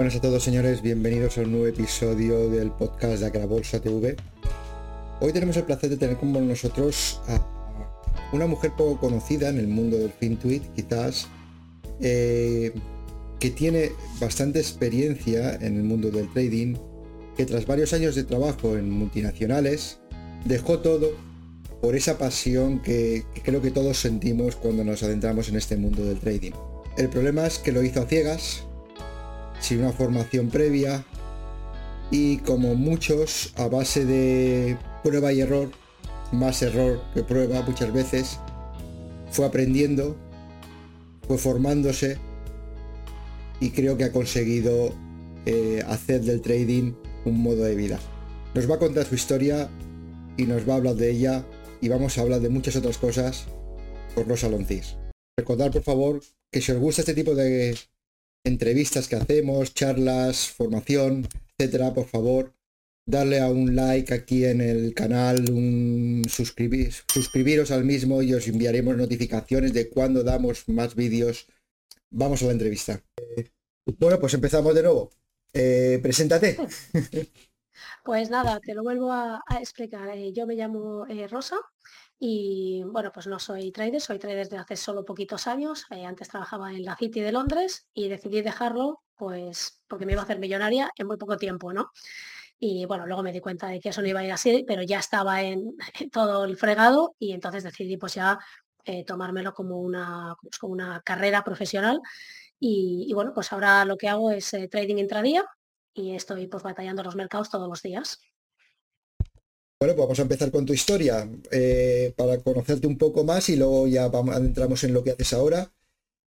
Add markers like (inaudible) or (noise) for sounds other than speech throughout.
Buenas a todos señores, bienvenidos a un nuevo episodio del podcast de Bolsa TV. Hoy tenemos el placer de tener como nosotros a una mujer poco conocida en el mundo del FinTweet, quizás, eh, que tiene bastante experiencia en el mundo del trading, que tras varios años de trabajo en multinacionales, dejó todo por esa pasión que creo que todos sentimos cuando nos adentramos en este mundo del trading. El problema es que lo hizo a ciegas, sin una formación previa y como muchos a base de prueba y error, más error que prueba muchas veces, fue aprendiendo, fue formándose y creo que ha conseguido eh, hacer del trading un modo de vida. Nos va a contar su historia y nos va a hablar de ella y vamos a hablar de muchas otras cosas por los saloncís. Recordad por favor que si os gusta este tipo de entrevistas que hacemos, charlas, formación, etcétera, por favor, darle a un like aquí en el canal, un suscribir, suscribiros al mismo y os enviaremos notificaciones de cuando damos más vídeos. Vamos a la entrevista. bueno, pues empezamos de nuevo. Eh, preséntate. (laughs) Pues nada, te lo vuelvo a, explicar. Eh, yo me llamo eh, Rosa, y bueno, pues no soy trader, soy trader desde hace solo poquitos años. Eh, antes trabajaba en la City de Londres y decidí dejarlo pues porque me iba a hacer millonaria en muy poco tiempo, ¿no? Y bueno, luego me di cuenta de que eso no iba a ir así, pero ya estaba en, (laughs) todo el fregado y entonces decidí pues ya eh, tomármelo como una, pues, como una carrera profesional. Y, bueno, pues ahora lo que hago es eh, trading intradía y estoy pues batallando los mercados todos los días. Bueno, pues vamos a empezar con tu historia eh, para conocerte un poco más y luego ya vamos, entramos en lo que haces ahora.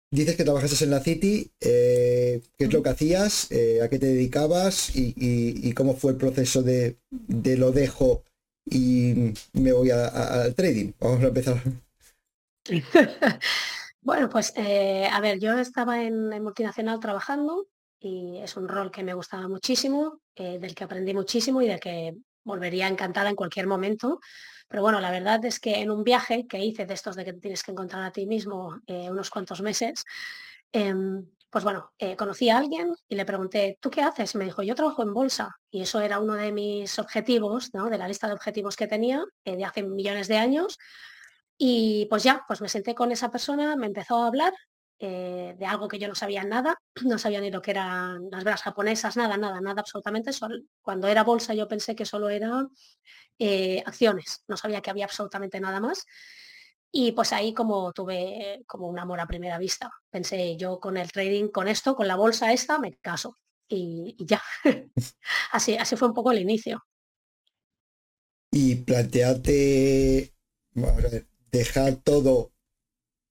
Dices que trabajaste en la City, eh, ¿qué es lo que hacías? Eh, ¿A qué te dedicabas? Y, cómo fue el proceso de, lo dejo y me voy al trading? Vamos a empezar. (laughs) bueno, pues a ver, yo estaba en, en, multinacional trabajando y es un rol que me gustaba muchísimo, del que aprendí muchísimo y del que volvería encantada en cualquier momento. Pero bueno, la verdad es que en un viaje que hice de estos de que tienes que encontrar a ti mismo eh, unos cuantos meses, em, pues bueno, eh, conocí a alguien y le pregunté, ¿tú qué haces? Me dijo, yo trabajo en bolsa. Y eso era uno de mis objetivos, ¿no? de la lista de objetivos que tenía eh, de hace millones de años. Y pues ya, pues me senté con esa persona, me empezó a hablar eh, de algo que yo no sabía nada, (clears throat) no sabía ni lo que eran las velas japonesas, nada, nada, nada absolutamente. cuando era bolsa yo pensé que solo eran eh, acciones, no sabía que había absolutamente nada más. Y pues ahí como tuve como un amor a primera vista. Pensé yo con el trading, con esto, con la bolsa esta, me caso. Y, ya. (laughs) así, así fue un poco el inicio. Y plantearte, dejar todo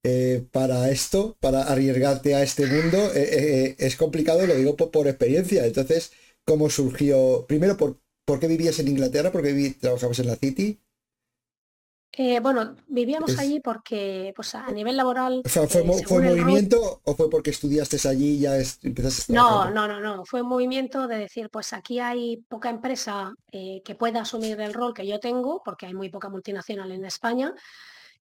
eh, para esto, para arriesgarte a este mundo, eh, eh, es complicado, lo digo por, experiencia. Entonces, ¿cómo surgió? Primero, ¿por, ¿por qué vivías en Inglaterra? ¿Por qué trabajabas en la City? bueno, vivíamos allí porque pues a nivel laboral... ¿Fue, movimiento o fue porque estudiaste allí y ya empezaste a No, no, no, no. Fue un movimiento de decir, pues aquí hay poca empresa que pueda asumir el rol que yo tengo, porque hay muy poca multinacional en España.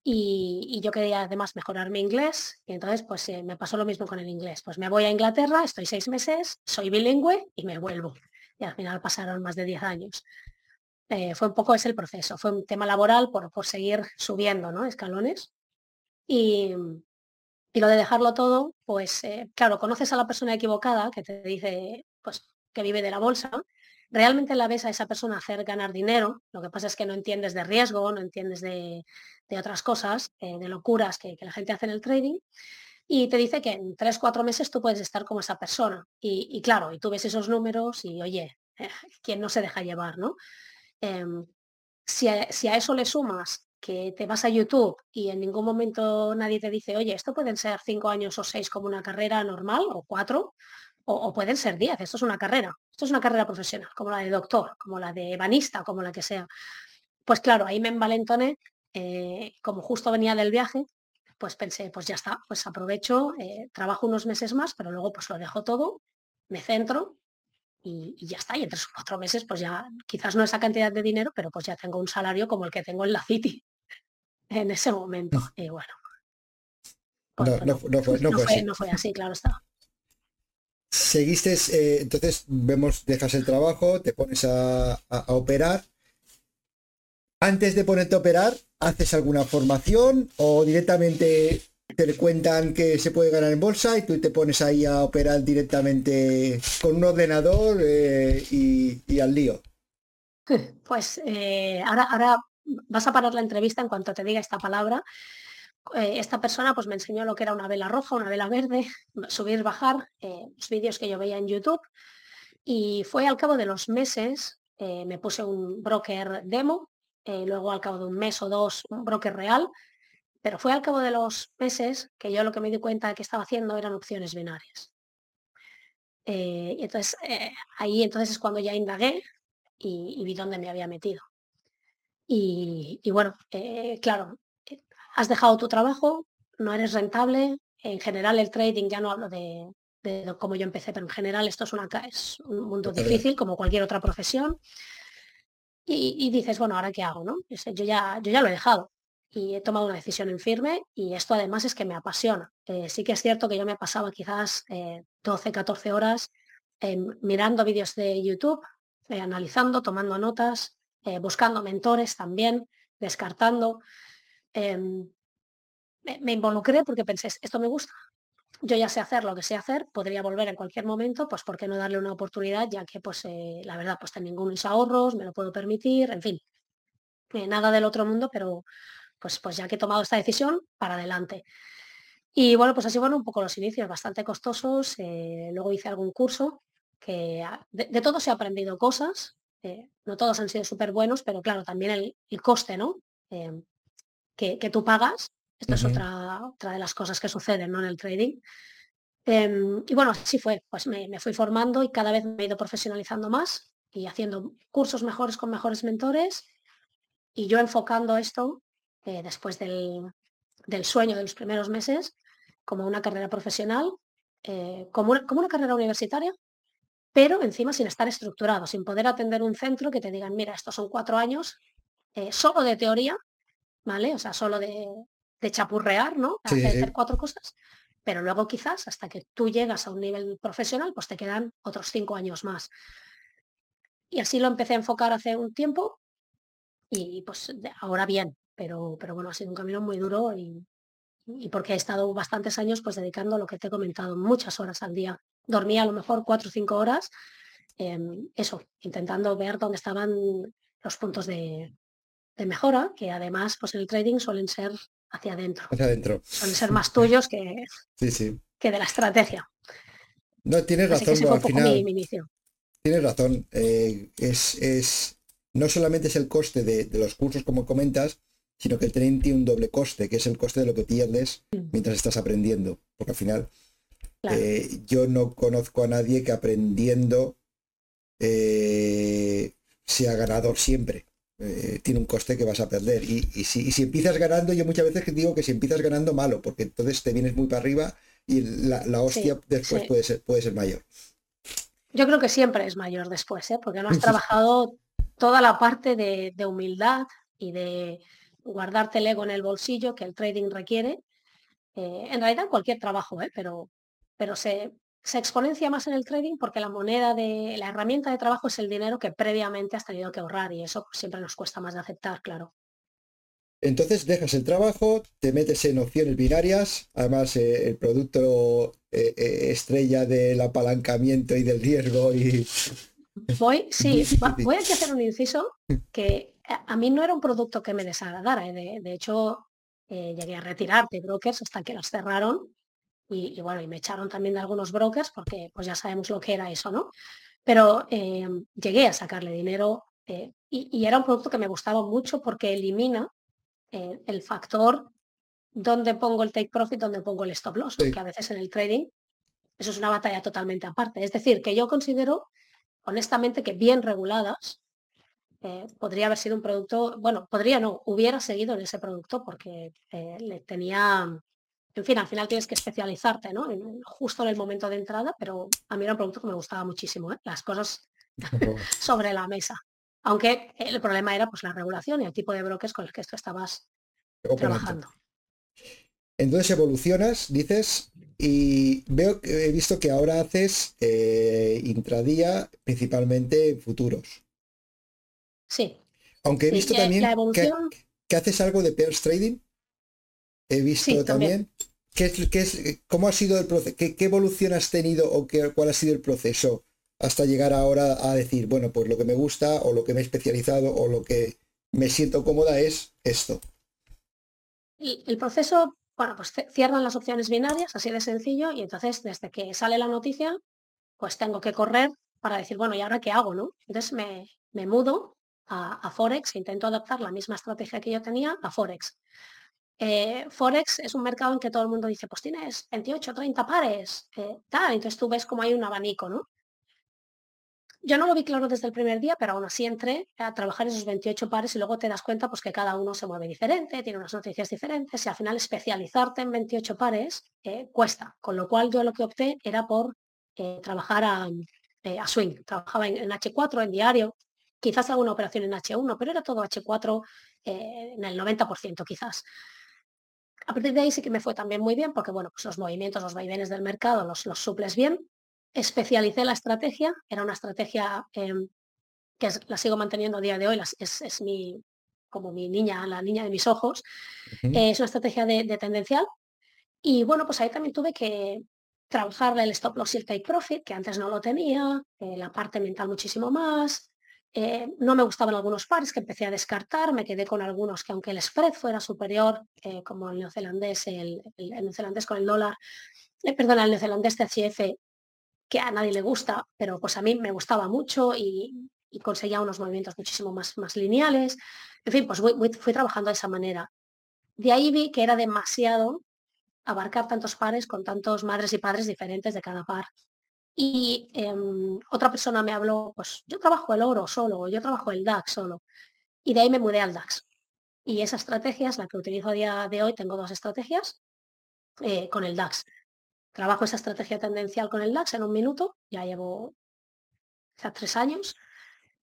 Y, yo quería además mejorar mi inglés y entonces pues eh, me pasó lo mismo con el inglés. Pues me voy a Inglaterra, estoy seis meses, soy bilingüe y me vuelvo. Y al final pasaron más de diez años. Eh, fue un poco ese el proceso, fue un tema laboral por, por seguir subiendo escalones. Y, y, lo de dejarlo todo, pues eh, claro, conoces a la persona equivocada que te dice pues que vive de la bolsa realmente la ves a esa persona hacer ganar dinero, lo que pasa es que no entiendes de riesgo, no entiendes de, otras cosas, eh, de locuras que, la gente hace en el trading, y te dice que en tres, cuatro meses tú puedes estar como esa persona. Y, claro, y tú ves esos números y oye, eh, ¿quién no se deja llevar, no? Em, si, a, si a eso le sumas que te vas a YouTube y en ningún momento nadie te dice, oye, esto pueden ser cinco años o seis como una carrera normal o cuatro, o, pueden ser 10, esto es una carrera, esto es una carrera profesional, como la de doctor, como la de banista, como la que sea. Pues claro, ahí me envalentoné, eh, como justo venía del viaje, pues pensé, pues ya está, pues aprovecho, eh, trabajo unos meses más, pero luego pues lo dejo todo, me centro y, ya está. Y en tres o cuatro meses, pues ya, quizás no esa cantidad de dinero, pero pues ya tengo un salario como el que tengo en la City (laughs) en ese momento. Y bueno. no, fue, no, fue, así, claro está. Seguiste, eh, entonces vemos, dejas el trabajo, te pones a, operar. Antes de ponerte a operar, ¿haces alguna formación o directamente te cuentan que se puede ganar en bolsa y tú te pones ahí a operar directamente con un ordenador eh, y, al lío? (laughs) Pues eh, ahora, ahora vas a parar la entrevista en cuanto te diga esta palabra. Eh, esta persona pues me enseñó lo que era una vela roja, una vela verde, (laughs) subir, bajar, eh, los vídeos que yo veía en YouTube. Y fue al cabo de los meses, eh, me puse un broker demo, luego al cabo de un mes o dos un broker real, pero fue al cabo de los meses que yo lo que me di cuenta que estaba haciendo eran opciones binarias. y entonces ahí entonces es cuando ya indagué y, vi dónde me había metido. Y bueno, claro, has dejado tu trabajo, no eres rentable. En general el trading, ya no hablo de, cómo yo empecé, pero en general esto es, una, es un mundo difícil como cualquier otra profesión. Y, dices, bueno, ¿ahora qué hago? No? Yo, ya, yo ya lo he dejado y he tomado una decisión en firme y esto además es que me apasiona. Eh, sí que es cierto que yo me pasaba quizás 12, eh, 14 horas mirando vídeos de YouTube, eh, analizando, tomando notas, buscando mentores también, descartando. Em, me, involucré porque pensé, esto me gusta. Yo ya sé hacer lo que sé hacer, podría volver en cualquier momento, pues ¿por qué no darle una oportunidad? Ya que, pues, eh, la verdad, pues tengo ningunos ahorros, me lo puedo permitir, en fin, eh, nada del otro mundo, pero pues, pues ya que he tomado esta decisión, para adelante. Y bueno, pues así fueron un poco los inicios, bastante costosos. Eh, luego hice algún curso que de, todos he aprendido cosas. no todos han sido súper buenos, pero claro, también el, el coste, ¿no? Que, tú pagas. Esto es otra, otra de las cosas que suceden ¿no? en el trading. Em, y bueno, así fue, pues me, fui formando y cada vez me he ido profesionalizando más y haciendo cursos mejores con mejores mentores y yo enfocando esto eh, después del, sueño de los primeros meses como una carrera profesional, eh, como, una, como una carrera universitaria, pero encima sin estar estructurado, sin poder atender un centro que te digan, mira, estos son cuatro años eh, solo de teoría ¿vale? O sea, solo de, chapurrear, ¿no? hacer cuatro cosas. Pero luego quizás hasta que tú llegas a un nivel profesional, pues te quedan otros cinco años más. Y así lo empecé a enfocar hace un tiempo y pues ahora bien, pero, pero bueno, ha sido un camino muy duro y, porque he estado bastantes años pues dedicando lo que te he comentado, muchas horas al día. Dormía a lo mejor cuatro o cinco horas, eso, intentando ver dónde estaban los puntos de, de mejora, que además pues el trading suelen ser hacia adentro. Hacia adentro. Suelen ser más tuyos que, (laughs) que de la estrategia. No, tienes razón, al final. Tienes razón. Eh, es, es, no solamente es el coste de, los cursos como comentas, sino que el trading tiene un doble coste, que es el coste de lo que pierdes mm. mientras estás aprendiendo. Porque al final eh, yo no conozco a nadie que aprendiendo eh, sea ganador siempre. Eh, tiene un coste que vas a perder. Y, si, si, empiezas ganando, yo muchas veces digo que si empiezas ganando, malo, porque entonces te vienes muy para arriba y la, hostia después Puede, ser, puede ser mayor. Yo creo que siempre es mayor después, ¿eh? porque no has (laughs) trabajado toda la parte de, humildad y de guardarte el ego en el bolsillo que el trading requiere. Eh, en realidad cualquier trabajo, ¿eh? pero, pero se, se exponencia más en el trading porque la moneda de la herramienta de trabajo es el dinero que previamente has tenido que ahorrar y eso siempre nos cuesta más de aceptar, claro. Entonces dejas el trabajo, te metes en opciones binarias, además eh, el producto eh, eh, estrella del apalancamiento y del riesgo y... (laughs) Voy, sí, voy a hacer un inciso que a mí no era un producto que me desagradara, de, de hecho llegué a retirar de brokers hasta que las cerraron y, bueno, y me echaron también de algunos brokers porque pues ya sabemos lo que era eso, ¿no? Pero eh, llegué a sacarle dinero eh, y, era un producto que me gustaba mucho porque elimina eh, el factor donde pongo el take profit, donde pongo el stop loss, que a veces en el trading eso es una batalla totalmente aparte. Es decir, que yo considero honestamente que bien reguladas podría haber sido un producto, bueno, podría no, hubiera seguido en ese producto porque le tenía en fin, al final tienes que especializarte, ¿no? justo en el momento de entrada, pero a mí era un producto que me gustaba muchísimo, ¿eh? las cosas (laughs) (laughs) sobre la mesa. Aunque el problema era pues la regulación y el tipo de brokers con el que tú estabas trabajando. Entonces evolucionas, dices, y veo que he visto que ahora haces eh, intradía principalmente futuros. Sí. Aunque he visto también que, haces algo de pairs trading. He visto también. ¿Qué es, qué es, ¿Cómo ha sido el proceso? ¿Qué, evolución has tenido o qué, cuál ha sido el proceso hasta llegar ahora a decir, bueno, pues lo que me gusta o lo que me he especializado o lo que me siento cómoda es esto? el proceso bueno, pues cierran las opciones binarias, así de sencillo, y entonces desde que sale la noticia, pues tengo que correr para decir, bueno, ¿y ahora qué hago? ¿no? Entonces me, mudo a, Forex e intento adaptar la misma estrategia que yo tenía a Forex. Eh, Forex es un mercado en que todo el mundo dice, pues tienes 28, 30 pares, eh, tal, entonces tú ves como hay un abanico, ¿no? Yo no lo vi claro desde el primer día, pero aún así entré a trabajar esos 28 pares y luego te das cuenta pues, que cada uno se mueve diferente, tiene unas noticias diferentes y al final especializarte en 28 pares eh, cuesta. Con lo cual yo lo que opté era por trabajar a, swing. Trabajaba en, H4, en diario, quizás alguna operación en H1, pero era todo H4 en el 90% quizás. A partir de ahí sí que me fue también muy bien porque bueno, pues los movimientos, los vaivenes del mercado los, los suples bien especialicé la estrategia, era una estrategia em, que la sigo manteniendo a día de hoy, es, mi, como mi niña, la niña de mis ojos, es una estrategia de, tendencial. Y bueno, pues ahí también tuve que trabajar el stop loss y el take profit, que antes no lo tenía, eh, la parte mental muchísimo más. Eh, no me gustaban algunos pares que empecé a descartar, me quedé con algunos que aunque el spread fuera superior, eh, como el neozelandés, el, neozelandés con el dólar, perdona, el neozelandés THF que a nadie le gusta, pero pues a mí me gustaba mucho y, conseguía unos movimientos muchísimo más, más lineales. En fin, pues fui trabajando de esa manera. De ahí vi que era demasiado abarcar tantos pares con tantos madres y padres diferentes de cada par. Y em, otra persona me habló, pues yo trabajo el oro solo, yo trabajo el DAX solo. Y de ahí me mudé al DAX. Y esa estrategia es la que utilizo a día de hoy. Tengo dos estrategias eh, con el DAX. Trabajo esa estrategia tendencial con el DAX en un minuto, ya llevo tres años.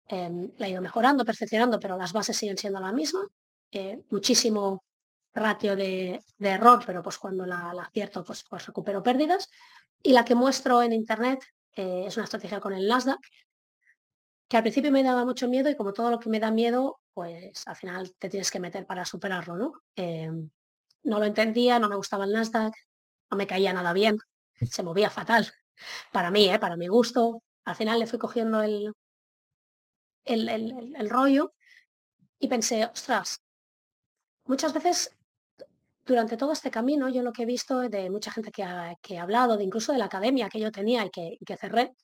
Em, la he ido mejorando, perfeccionando, pero las bases siguen siendo la misma. Eh, muchísimo ratio de, error, pero pues cuando la, acierto, pues, pues recupero pérdidas. Y la que muestro en internet eh, es una estrategia con el Nasdaq, que al principio me daba mucho miedo y como todo lo que me da miedo, pues al final te tienes que meter para superarlo, ¿no? Em, no lo entendía, no me gustaba el Nasdaq, no me caía nada bien, se movía fatal. Para mí, ¿eh? para mi gusto. Al final le fui cogiendo el, el, rollo y pensé, ostras, muchas veces durante todo este camino, yo lo que he visto de mucha gente que ha, hablado, de incluso de la academia que yo tenía y que, cerré,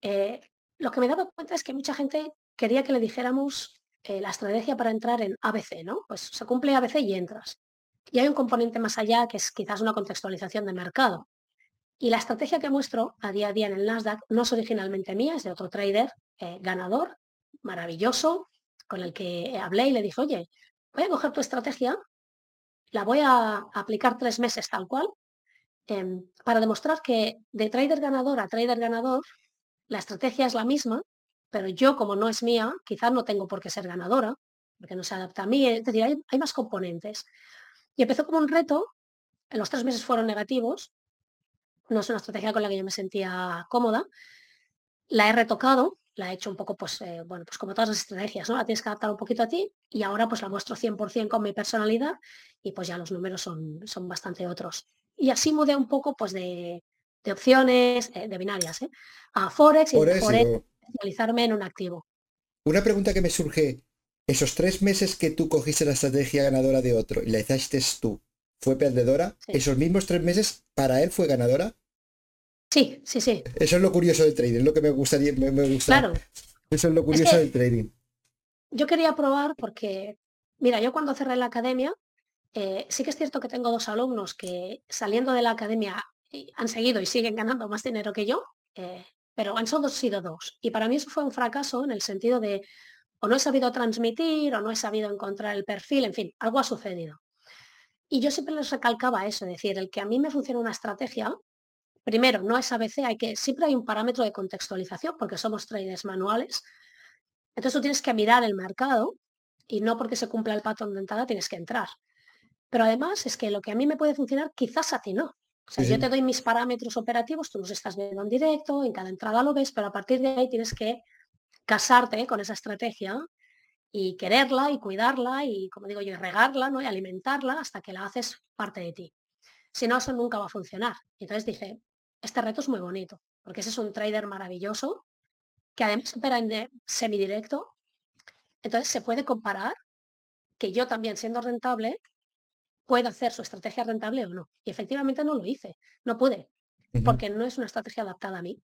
eh, lo que me daba cuenta es que mucha gente quería que le dijéramos eh, la estrategia para entrar en ABC, ¿no? Pues se cumple ABC y entras. Y hay un componente más allá que es quizás una contextualización de mercado. Y la estrategia que muestro a día a día en el Nasdaq no es originalmente mía, es de otro trader eh, ganador, maravilloso, con el que hablé y le dije, oye, voy a coger tu estrategia, la voy a aplicar tres meses tal cual, em, para demostrar que de trader ganador a trader ganador, la estrategia es la misma, pero yo como no es mía, quizás no tengo por qué ser ganadora, porque no se adapta a mí, es decir, hay más componentes. Y empezó como un reto, en los tres meses fueron negativos, no es una estrategia con la que yo me sentía cómoda, la he retocado, la he hecho un poco, pues, eh, bueno, pues como todas las estrategias, ¿no? La tienes que adaptar un poquito a ti y ahora pues la muestro 100% con mi personalidad y pues ya los números son, son bastante otros. Y así mudé un poco pues de, opciones, eh, de binarias, ¿eh? a Forex y Forex, especializarme en un activo. Una pregunta que me surge, esos tres meses que tú cogiste la estrategia ganadora de otro y la hiciste tú, ¿fue perdedora? ¿Esos mismos tres meses para él fue ganadora? Sí, sí, sí. Eso es lo curioso del trading, es lo que me gustaría, me, gusta. Claro. Eso es lo curioso del trading. Yo quería probar porque, mira, yo cuando cerré la academia, eh, sí que es cierto que tengo dos alumnos que saliendo de la academia eh, han seguido y siguen ganando más dinero que yo, eh, pero han solo sido dos. Y para mí eso fue un fracaso en el sentido de o no he sabido transmitir, o no he sabido encontrar el perfil, en fin, algo ha sucedido. Y yo siempre les recalcaba eso, es decir, el que a mí me funciona una estrategia, primero, no es ABC, hay que, siempre hay un parámetro de contextualización, porque somos traders manuales. Entonces tú tienes que mirar el mercado y no porque se cumpla el patrón de entrada tienes que entrar. Pero además es que lo que a mí me puede funcionar, quizás a ti no. O sea, yo te doy mis parámetros operativos, tú los estás viendo en directo, en cada entrada lo ves, pero a partir de ahí tienes que casarte con esa estrategia y quererla y cuidarla y, como digo yo, regarla ¿no? y alimentarla hasta que la haces parte de ti. Si no, eso nunca va a funcionar. Y entonces dije, este reto es muy bonito, porque ese es un trader maravilloso que además opera en semidirecto. Entonces se puede comparar que yo también siendo rentable puedo hacer su estrategia rentable o no. Y efectivamente no lo hice, no pude, porque no es una estrategia adaptada a mí.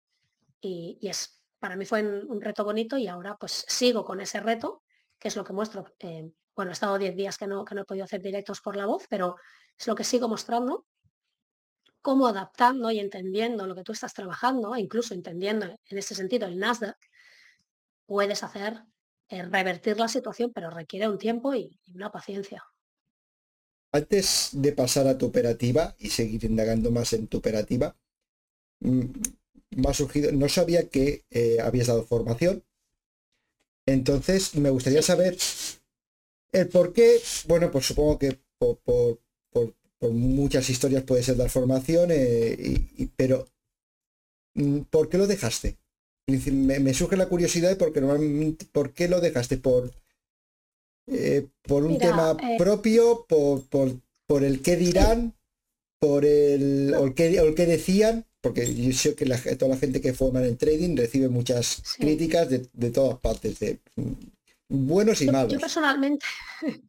Y, es, para mí fue un, reto bonito y ahora pues sigo con ese reto, que es lo que muestro. Eh, bueno, he estado 10 días que no, que no he podido hacer directos por la voz, pero es lo que sigo mostrando, cómo adaptando y entendiendo lo que tú estás trabajando, e incluso entendiendo en ese sentido el Nasdaq, puedes hacer eh, revertir la situación, pero requiere un tiempo y, una paciencia. Antes de pasar a tu operativa y seguir indagando más en tu operativa, mm, me ha surgido, no sabía que eh, habías dado formación. Entonces, me gustaría saber el por qué, bueno, pues supongo que por, muchas historias puede ser dar formación, eh, pero mm, ¿por qué lo dejaste? me, surge la curiosidad porque normalmente, ¿por qué lo dejaste? ¿Por, eh, por un tema eh, propio? Por, por, el qué dirán? ¿Por el, o el, qué, decían? Porque yo sé que toda la gente que forma en trading recibe muchas críticas de, todas partes, de mm, buenos y malos. Yo personalmente, (laughs)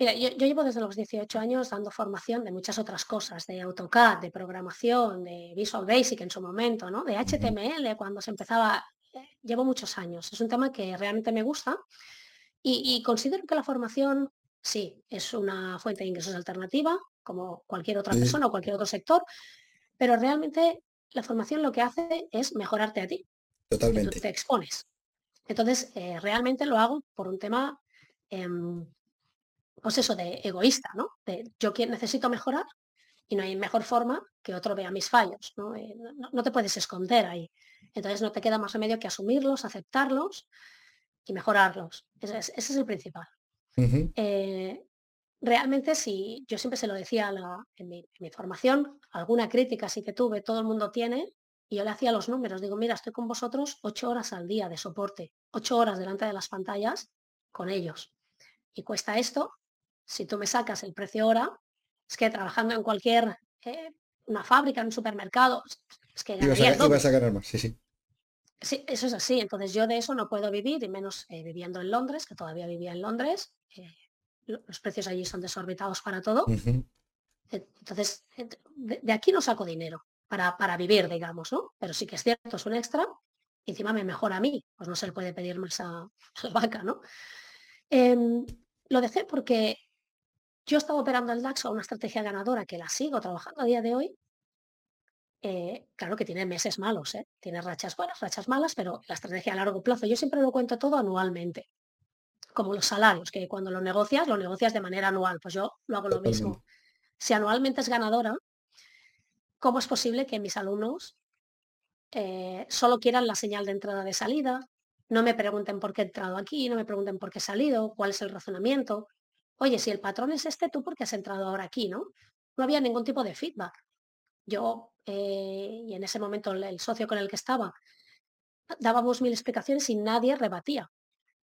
Mira, yo, llevo desde los 18 años dando formación de muchas otras cosas, de AutoCAD, de programación, de Visual Basic en su momento, ¿no? De HTML cuando se empezaba. Eh, llevo muchos años. Es un tema que realmente me gusta y, considero que la formación, sí, es una fuente de ingresos alternativa, como cualquier otra persona o cualquier otro sector, pero realmente la formación lo que hace es mejorarte a ti. Totalmente. te expones. Entonces, eh, realmente lo hago por un tema em, pues eso, de egoísta, ¿no? De yo necesito mejorar y no hay mejor forma que otro vea mis fallos, eh, ¿no? no, te puedes esconder ahí. Entonces no te queda más remedio que asumirlos, aceptarlos y mejorarlos. Ese es, el principal. Eh, realmente, si yo siempre se lo decía en, mi, formación, alguna crítica sí que tuve, todo el mundo tiene, y yo le hacía los números, digo, mira, estoy con vosotros ocho horas al día de soporte, ocho horas delante de las pantallas con ellos. Y cuesta esto, si tú me sacas el precio hora, es que trabajando en cualquier, eh, una fábrica, en un supermercado, es que ganaría ibas a, a ganar más, sí, sí. Sí, eso es así. Entonces yo de eso no puedo vivir, y menos eh, viviendo en Londres, que todavía vivía en Londres. Eh, los precios allí son desorbitados para todo. Entonces, de, aquí no saco dinero para, para, vivir, digamos, ¿no? Pero sí que es cierto, es un extra. Y encima me mejora a mí, pues no se le puede pedir más a, (laughs) la vaca, ¿no? Em, lo dejé porque yo estaba operando el DAX a una estrategia ganadora que la sigo trabajando a día de hoy. Eh, claro que tiene meses malos, ¿eh? tiene rachas buenas, rachas malas, pero la estrategia a largo plazo, yo siempre lo cuento todo anualmente, como los salarios, que cuando lo negocias, lo negocias de manera anual, pues yo lo hago lo mismo. Si anualmente es ganadora, ¿cómo es posible que mis alumnos eh, solo quieran la señal de entrada de salida? No me pregunten por qué he entrado aquí, no me pregunten por qué he salido, cuál es el razonamiento oye, si el patrón es este, tú porque has entrado ahora aquí, ¿no? No había ningún tipo de feedback. Yo, eh, y en ese momento el, socio con el que estaba, dábamos mil explicaciones y nadie rebatía.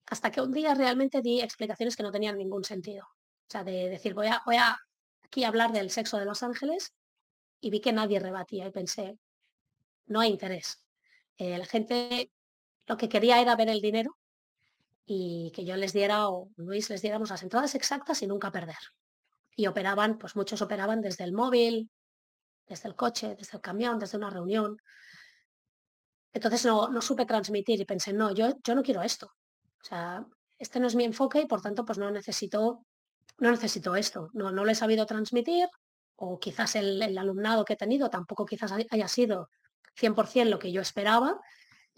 Hasta que un día realmente di explicaciones que no tenían ningún sentido. O sea, de decir, voy a, voy a aquí hablar del sexo de los ángeles y vi que nadie rebatía y pensé, no hay interés. Eh, la gente lo que quería era ver el dinero y que yo les diera o Luis les diéramos las entradas exactas y nunca perder. Y operaban, pues muchos operaban desde el móvil, desde el coche, desde el camión, desde una reunión. Entonces no, no supe transmitir y pensé, no, yo, yo no quiero esto. O sea, este no es mi enfoque y por tanto pues no necesito, no necesito esto. No, no lo he sabido transmitir o quizás el, el alumnado que he tenido tampoco quizás haya sido 100% lo que yo esperaba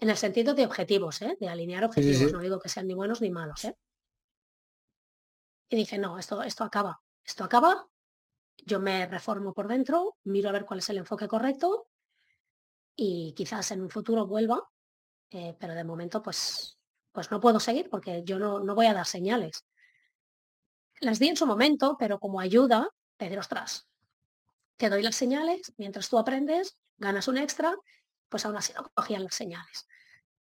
en el sentido de objetivos, ¿eh? de alinear objetivos. No digo que sean ni buenos ni malos. ¿eh? Y dije, no, esto, esto acaba. Esto acaba. Yo me reformo por dentro, miro a ver cuál es el enfoque correcto y quizás en un futuro vuelva, eh, pero de momento pues, pues no puedo seguir porque yo no, no voy a dar señales. Las di en su momento, pero como ayuda, pedir ostras. te doy las señales, mientras tú aprendes, ganas un extra, pues aún así no cogían las señales.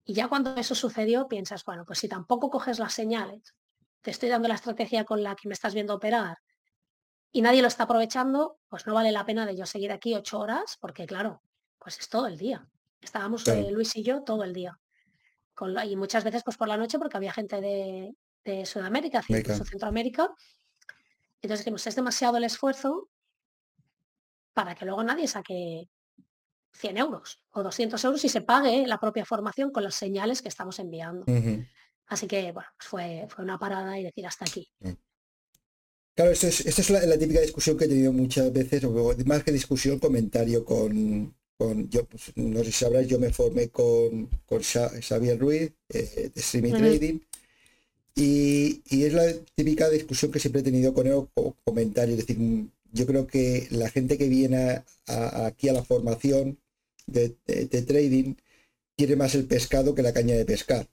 Y ya cuando eso sucedió, piensas, bueno, pues si tampoco coges las señales, te estoy dando la estrategia con la que me estás viendo operar y nadie lo está aprovechando, pues no vale la pena de yo seguir aquí ocho horas, porque claro, pues es todo el día. Estábamos eh, Luis y yo todo el día. Con y muchas veces pues por la noche porque había gente de, Sudamérica, incluso Centroamérica. Entonces dijimos, es demasiado el esfuerzo para que luego nadie saque 100 euros o 200 euros y se pague la propia formación con las señales que estamos enviando. Así que, bueno, pues fue, fue una parada y decir hasta aquí. Claro, esta es, la, típica discusión que he tenido muchas veces, o más que discusión, comentario con, con yo, pues, no sé si sabrás, yo me formé con, con Xavier Ruiz eh, de Streaming Trading. Y, es la típica discusión que siempre he tenido con él, o comentario. Es decir, yo creo que la gente que viene aquí a la formación de, trading quiere más el pescado que la caña de pescar.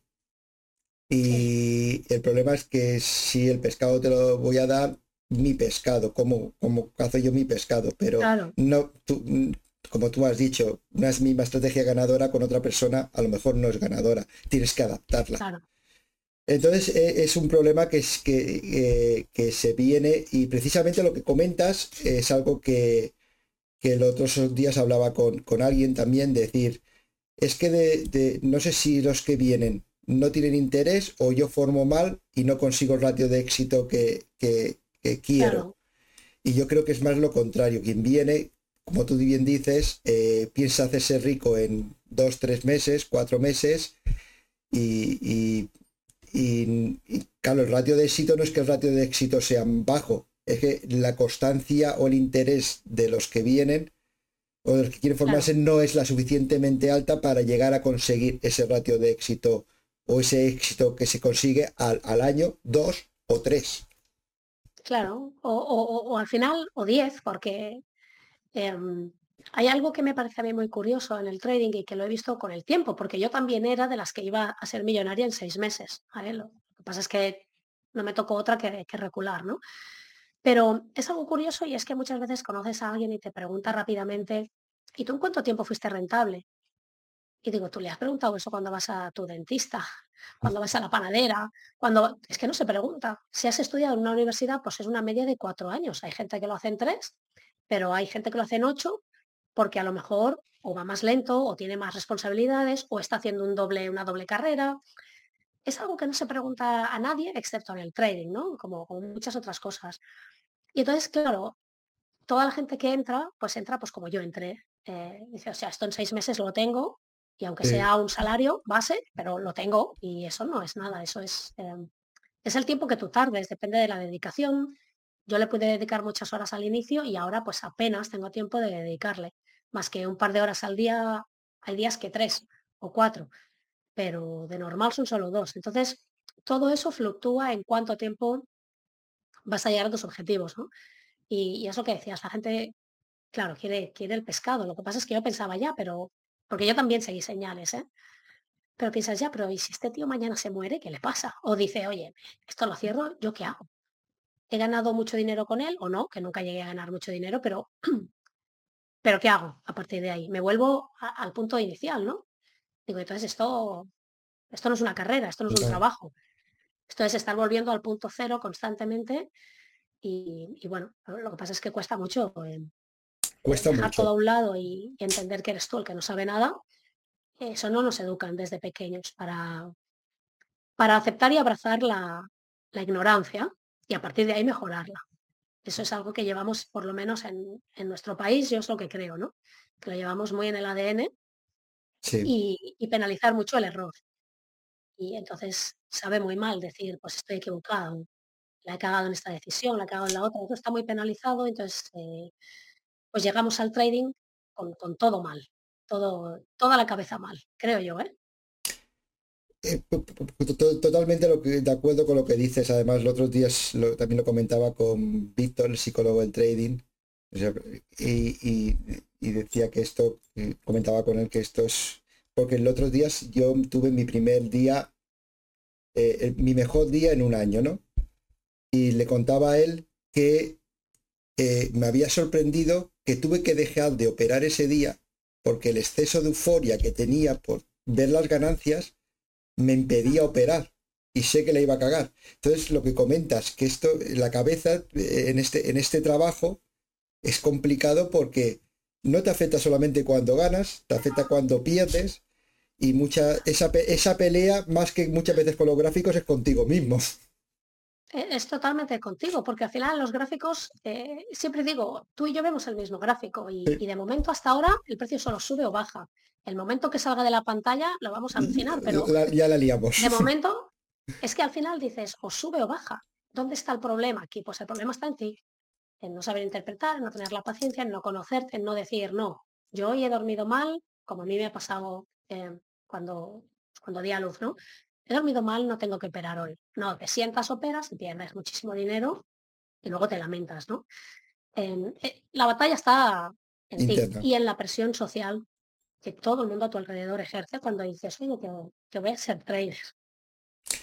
Y el problema es que si el pescado te lo voy a dar, mi pescado, como, como cazo yo mi pescado, pero no, como tú has dicho, una es misma estrategia ganadora con otra persona, a lo mejor no es ganadora, tienes que adaptarla. Entonces e, es un problema que, es, que, que, se viene y precisamente lo que comentas es algo que, que los otros días hablaba con, con alguien también, decir, es que de, no sé si los que vienen no tienen interés o yo formo mal y no consigo el ratio de éxito que, quiero. Y yo creo que es más lo contrario. Quien viene, como tú bien dices, eh, piensa hacerse rico en dos, tres meses, cuatro meses y y, claro, el ratio de éxito no es que el ratio de éxito sea bajo, es que la constancia o el interés de los que vienen o de los que quieren formarse no es la suficientemente alta para llegar a conseguir ese ratio de éxito o ese éxito que se consigue al, año, dos o tres. Claro, o, al final, o diez, porque em, hay algo que me parece a mí muy curioso en el trading y que lo he visto con el tiempo, porque yo también era de las que iba a ser millonaria en seis meses. Lo que pasa es que no me tocó otra que, que recular, ¿no? Pero es algo curioso y es que muchas veces conoces a alguien y te pregunta rápidamente, ¿y tú en cuánto tiempo fuiste rentable? Y digo, tú le has preguntado eso cuando vas a tu dentista, cuando vas a la panadera, cuando... Es que no se pregunta. Si has estudiado en una universidad, pues es una media de cuatro años. Hay gente que lo hace en tres, pero hay gente que lo hace en ocho porque a lo mejor o va más lento o tiene más responsabilidades o está haciendo un doble, una doble carrera. Es algo que no se pregunta a nadie excepto en el trading, ¿no? Como, muchas otras cosas. Y entonces, claro, toda la gente que entra, pues entra pues como yo entré. Eh, dice, o sea, esto en seis meses lo tengo y aunque sea un salario base, pero lo tengo y eso no es nada, eso es, em, es el tiempo que tú tardes, depende de la dedicación. Yo le pude dedicar muchas horas al inicio y ahora pues apenas tengo tiempo de dedicarle más que un par de horas al día, hay días que tres o cuatro, pero de normal son solo dos. Entonces, todo eso fluctúa en cuánto tiempo vas a llegar a tus objetivos, ¿no? Y, eso que decías, la gente, claro, quiere, quiere el pescado. Lo que pasa es que yo pensaba ya, pero, porque yo también seguí señales, ¿eh? Pero piensas ya, pero ¿y si este tío mañana se muere, qué le pasa? O dice, oye, esto lo cierro, ¿yo qué hago? ¿He ganado mucho dinero con él o no? Que nunca llegué a ganar mucho dinero, pero (clears throat) Pero ¿qué hago a partir de ahí? Me vuelvo al punto inicial, ¿no? Digo, entonces esto, esto no es una carrera, esto no es un trabajo. Esto es estar volviendo al punto cero constantemente y, bueno, lo que pasa es que cuesta mucho eh, cuesta dejar todo a un lado y, entender que eres tú el que no sabe nada. Eso no nos educan desde pequeños para, para aceptar y abrazar la, la ignorancia y a partir de ahí mejorarla. Eso es algo que llevamos, por lo menos en, nuestro país, yo es lo que creo, ¿no? Que lo llevamos muy en el ADN y, penalizar mucho el error. Y entonces sabe muy mal decir, pues estoy equivocado, la he cagado en esta decisión, la he cagado en la otra, eso está muy penalizado, entonces eh, pues llegamos al trading con, con, todo mal, todo, toda la cabeza mal, creo yo, ¿eh? Eh, totalmente de acuerdo con lo que dices. Además, los otros días también lo comentaba con Víctor, el psicólogo del trading, y, decía que esto, eh, comentaba con él que esto es, porque los otros días yo tuve mi primer día, eh, mi mejor día en un año, ¿no? Y le contaba a él que me había sorprendido que tuve que dejar de operar ese día porque el exceso de euforia que tenía por ver las ganancias me impedía operar y sé que la iba a cagar. Entonces, lo que comentas, que esto, la cabeza eh, en este, en este trabajo es complicado porque no te afecta solamente cuando ganas, te afecta cuando pierdes y mucha, esa, esa pelea, más que muchas veces con los gráficos, es contigo mismo. E, es totalmente contigo, porque al final los gráficos, eh, siempre digo, tú y yo vemos el mismo gráfico y, de momento hasta ahora el precio solo sube o baja. El momento que salga de la pantalla lo vamos a alucinar, pero ya la liamos. De (laughs) momento es que al final dices o sube o baja. ¿Dónde está el problema aquí? Pues el problema está en ti, en no saber interpretar, en no tener la paciencia, en no conocerte, en no decir, no, yo hoy he dormido mal, como a mí me ha pasado eh, cuando, cuando di a luz, ¿no? he dormido mal, no tengo que operar hoy. No, te sientas, operas, pierdes muchísimo dinero y luego te lamentas, ¿no? Eh, la batalla está en ti y en la presión social que todo el mundo a tu alrededor ejerce cuando dices, oye, que, voy a ser trader.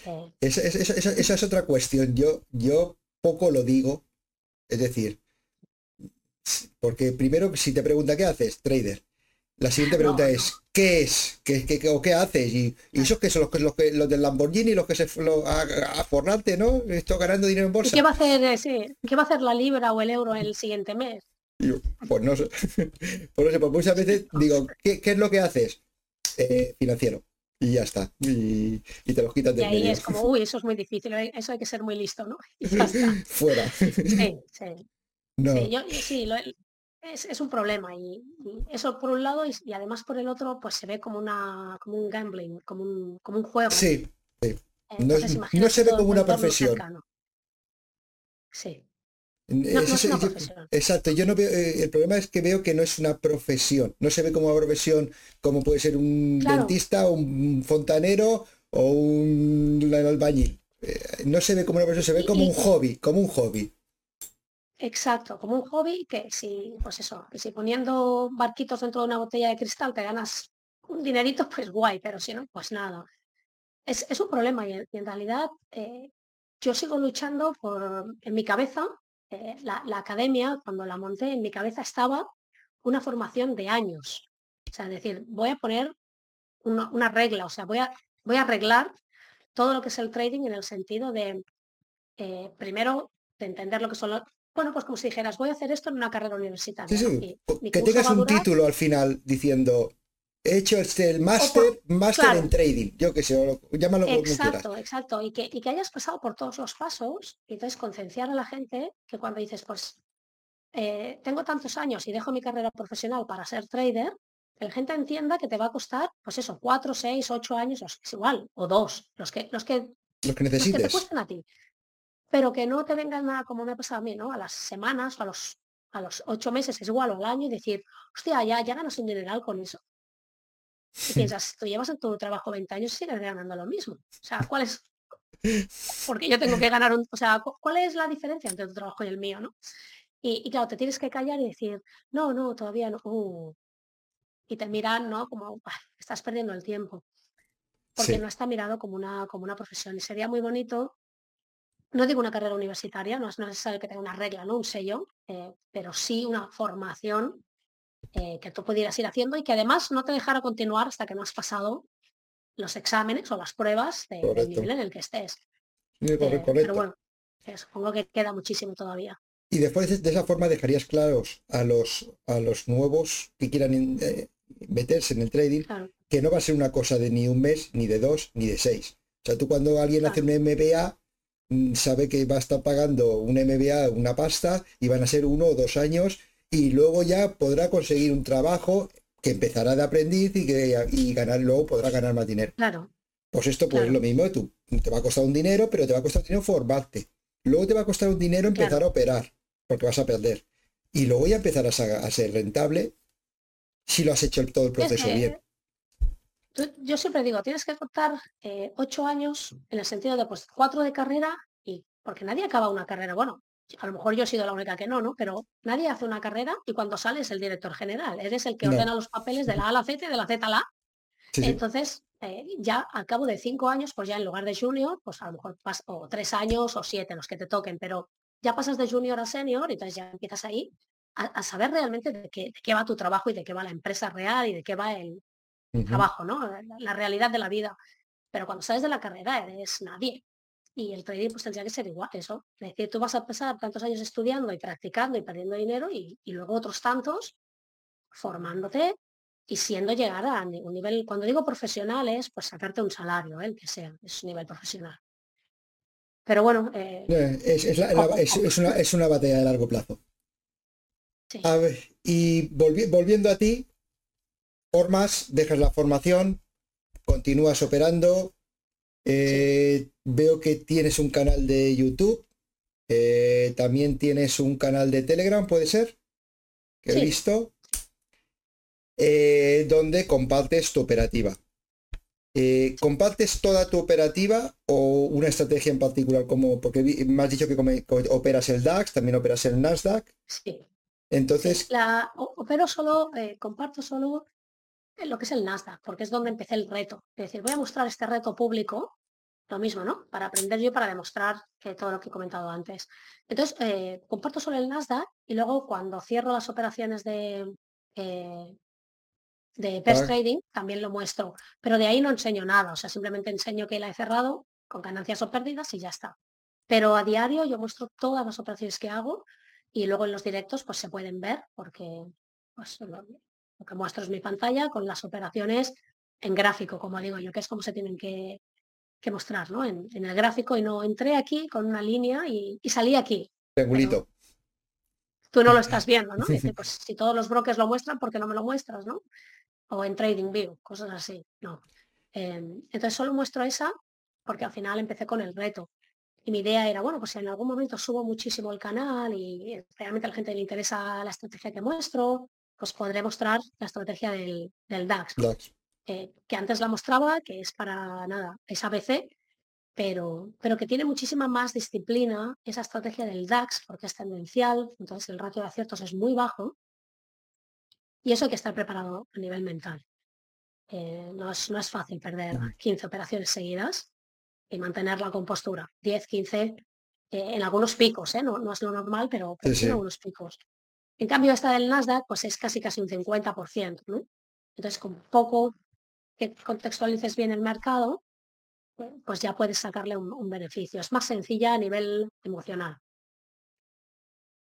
Eh, esa, es otra cuestión. Yo, yo poco lo digo. Es decir, porque primero, si te pregunta qué haces, trader, la siguiente pregunta es, ¿qué es? ¿Qué, qué, o qué haces? Y, y esos que son los, los, que, los del Lamborghini, los que se lo, a, a, forrarte, ¿no? Esto ganando dinero en bolsa. ¿Y qué va a hacer, eh, qué va a hacer la libra o el euro el siguiente mes? pues no sé. (laughs) no sé, pues muchas veces digo, ¿qué, qué es lo que haces? Eh, financiero. Y ya está. Y, y te los quitas de Y ahí es como, uy, eso es muy difícil, eh, eso hay que ser muy listo, ¿no? (laughs) Y ya está. (laughs) Fuera. Sí, sí. No. Sí, yo, sí lo, es, un problema y, eso por un lado y, además por el otro pues se ve como una como un gambling como un, como un juego. Sí, no, se ve como una profesión. sí. Exacto yo no veo eh, el problema es que veo que no es una profesión. No se ve como una profesión como puede ser un dentista un fontanero o un albañil. Eh, no se ve como una profesión se ve como un hobby como un hobby Exacto, como un hobby que si, pues eso, si poniendo barquitos dentro de una botella de cristal te ganas un dinerito, pues guay, pero si no, pues nada. Es, un problema y en, realidad eh, yo sigo luchando por, en mi cabeza, eh, la, academia, cuando la monté, en mi cabeza estaba una formación de años. O sea, es decir, voy a poner una, regla, o sea, voy a, voy a arreglar todo lo que es el trading en el sentido de, eh, primero, de entender lo que son bueno, pues como si dijeras, voy a hacer esto en una carrera universitaria. que tengas un título al final diciendo, he hecho este, el máster, máster en trading, yo que sé, llámalo como Exacto, exacto. Y que, y que hayas pasado por todos los pasos y entonces concienciar a la gente que cuando dices, pues eh, tengo tantos años y dejo mi carrera profesional para ser trader, que la gente entienda que te va a costar, pues eso, cuatro, seis, ocho años, es igual, o dos, los que, los que, los que necesites. Los que te cuesten a ti pero que no te vengan nada como me ha pasado a mí, ¿no? A las semanas, a los, a los ocho meses es igual o al año y decir, hostia, ya, ya ganas un dineral con eso. Y piensas, tú llevas en tu trabajo 20 años y sigues ganando lo mismo. O sea, ¿cuál es? (laughs) Porque yo tengo que ganar un... O sea, ¿cuál es la diferencia entre tu trabajo y el mío, no? Y, claro, te tienes que callar y decir, no, no, todavía no. Uh". Y te miran, ¿no? Como, estás perdiendo el tiempo. Porque no está mirado como una, como una profesión. Y sería muy bonito no digo una carrera universitaria, no es necesario que tenga una regla, ¿no? Un sello, eh, pero sí una formación eh, que tú pudieras ir haciendo y que además no te dejara continuar hasta que no has pasado los exámenes o las pruebas del nivel en el que estés. Eh, pero bueno, supongo que queda muchísimo todavía. Y después de esa forma dejarías claros a los, a los nuevos que quieran meterse en el trading que no va a ser una cosa de ni un mes, ni de dos, ni de seis. O sea, tú cuando alguien hace un MBA, sabe que va a estar pagando un MBA una pasta y van a ser uno o dos años y luego ya podrá conseguir un trabajo que empezará de aprendiz y que y ganar luego podrá ganar más dinero. Claro. Pues esto pues es lo mismo, tú te va a costar un dinero, pero te va a costar dinero formarte. Luego te va a costar un dinero empezar a operar, porque vas a perder. Y luego ya empezarás a, ser rentable si lo has hecho todo el proceso bien yo siempre digo, tienes que contar eh, ocho años en el sentido de pues cuatro de carrera y porque nadie acaba una carrera. Bueno, a lo mejor yo he sido la única que no, ¿no? Pero nadie hace una carrera y cuando sale es el director general. Eres el que ordena los papeles de la A a la Z y de la Z a la A. Entonces, eh, ya al cabo de cinco años, pues ya en lugar de junior, pues a lo mejor pas o tres años o siete los que te toquen, pero ya pasas de junior a senior y entonces ya empiezas ahí a, saber realmente de qué, qué, va tu trabajo y de qué va la empresa real y de qué va el trabajo, ¿no? La, realidad de la vida. Pero cuando sales de la carrera eres nadie. Y el trading pues tendría que ser igual, eso. Es decir, tú vas a pasar tantos años estudiando y practicando y perdiendo dinero y, y luego otros tantos formándote y siendo llegar a un nivel, cuando digo profesional es pues sacarte un salario, ¿eh? el que sea, es un nivel profesional. Pero bueno. Eh, eh, es, una, batalla de largo plazo. A ver, y volviendo a ti, formas, dejas la formación, continúas operando. Veo que tienes un canal de YouTube. también tienes un canal de Telegram, ¿puede ser? Que he visto. Eh, donde compartes tu operativa. Eh, ¿Compartes toda tu operativa o una estrategia en particular? Como, porque me has dicho que, operas el DAX, también operas el Nasdaq. Sí. Entonces. La, opero solo, eh, comparto solo lo que es el Nasdaq, porque es donde empecé el reto. Es decir, voy a mostrar este reto público, lo mismo, ¿no? Para aprender yo para demostrar que todo lo que he comentado antes. Entonces, comparto solo el Nasdaq y luego cuando cierro las operaciones de, de best trading también lo muestro, pero de ahí no enseño nada, o sea, simplemente enseño que la he cerrado con ganancias o pérdidas y ya está. Pero a diario yo muestro todas las operaciones que hago y luego en los directos pues se pueden ver porque pues, lo, que muestro es mi pantalla con las operaciones en gráfico, como digo yo, que es como se tienen que, mostrar, ¿no? En, el gráfico y no entré aquí con una línea y, salí aquí. Tú no lo estás viendo, ¿no? (laughs) Dice, pues si todos los brokers lo muestran, ¿por qué no me lo muestras, no? o en TradingView, cosas así. No. Em, entonces solo muestro esa porque al final empecé con el reto. Y mi idea era, bueno, pues si en algún momento subo muchísimo el canal y realmente a la gente le interesa la estrategia que muestro, pues podré mostrar la estrategia del, DAX. Eh, que antes la mostraba, que es para nada, es ABC, pero, pero que tiene muchísima más disciplina esa estrategia del DAX, porque es tendencial, entonces el ratio de aciertos es muy bajo, y eso hay que estar preparado a nivel mental. Eh, no, es, no, es, fácil perder 15 operaciones seguidas y mantener la compostura. 10, 15, eh, en algunos picos, ¿eh? no, no, es lo normal, pero, en algunos picos. En cambio, esta del Nasdaq, pues es casi casi un 50%, ¿no? Entonces, con poco que contextualices bien el mercado, pues ya puedes sacarle un, un beneficio. Es más sencilla a nivel emocional.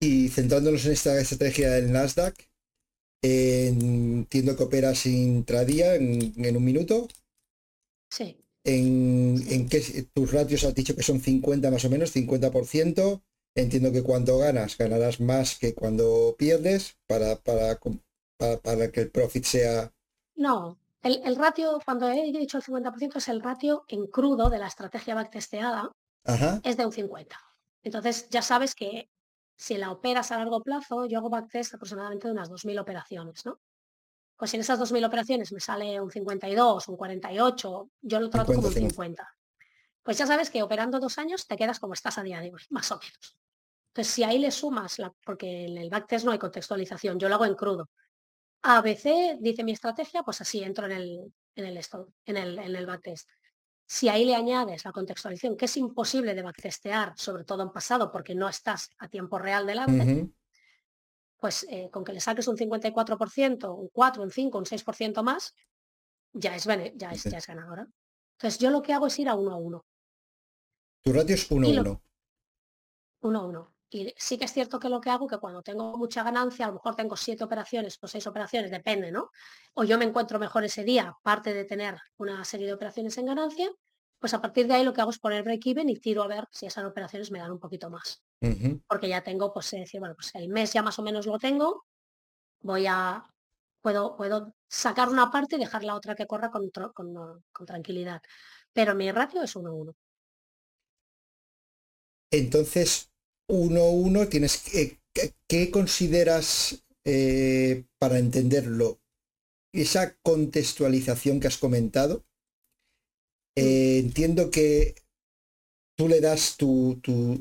Y centrándonos en esta estrategia del Nasdaq, entiendo que operas intradía en, en un minuto. Sí. En, en qué tus ratios has dicho que son 50 más o menos, 50%. Entiendo que cuando ganas, ganarás más que cuando pierdes para, para, para, que el profit sea. No, el, ratio, cuando he dicho el 50%, es el ratio en crudo de la estrategia backtesteada. Ajá. Es de un 50. Entonces ya sabes que si la operas a largo plazo, yo hago backtest aproximadamente de unas 2.000 operaciones, ¿no? Pues si en esas 2.000 operaciones me sale un 52, un 48, yo lo trato como un 50. Pues ya sabes que operando dos años te quedas como estás a día de hoy, más o menos. Entonces, si ahí le sumas, la, porque en el backtest no hay contextualización, yo lo hago en crudo. ABC dice mi estrategia, pues así entro en el, en el, en el, en el backtest. Si ahí le añades la contextualización, que es imposible de backtestear, sobre todo en pasado, porque no estás a tiempo real delante, pues eh, con que le saques un 54%, un 4, un 5, un 6% más, ya es, ya, es, ya es ganadora. Entonces yo lo que hago es ir a uno a uno. Tu ratio es 1 a 1. 1 a 1. Y sí que es cierto que lo que hago, que cuando tengo mucha ganancia, a lo mejor tengo siete operaciones o seis operaciones, depende, ¿no? O yo me encuentro mejor ese día, aparte de tener una serie de operaciones en ganancia, pues a partir de ahí lo que hago es poner break-even y tiro a ver si esas operaciones me dan un poquito más. Porque ya tengo, pues decir, bueno, pues el mes ya más o menos lo tengo, voy a, puedo, puedo sacar una parte y dejar la otra que corra con, con, tranquilidad. Pero mi ratio es 1-1. Entonces, uno a uno, tienes que, ¿qué consideras eh, para entenderlo? Esa contextualización que has comentado. Eh, entiendo que tú le das tu,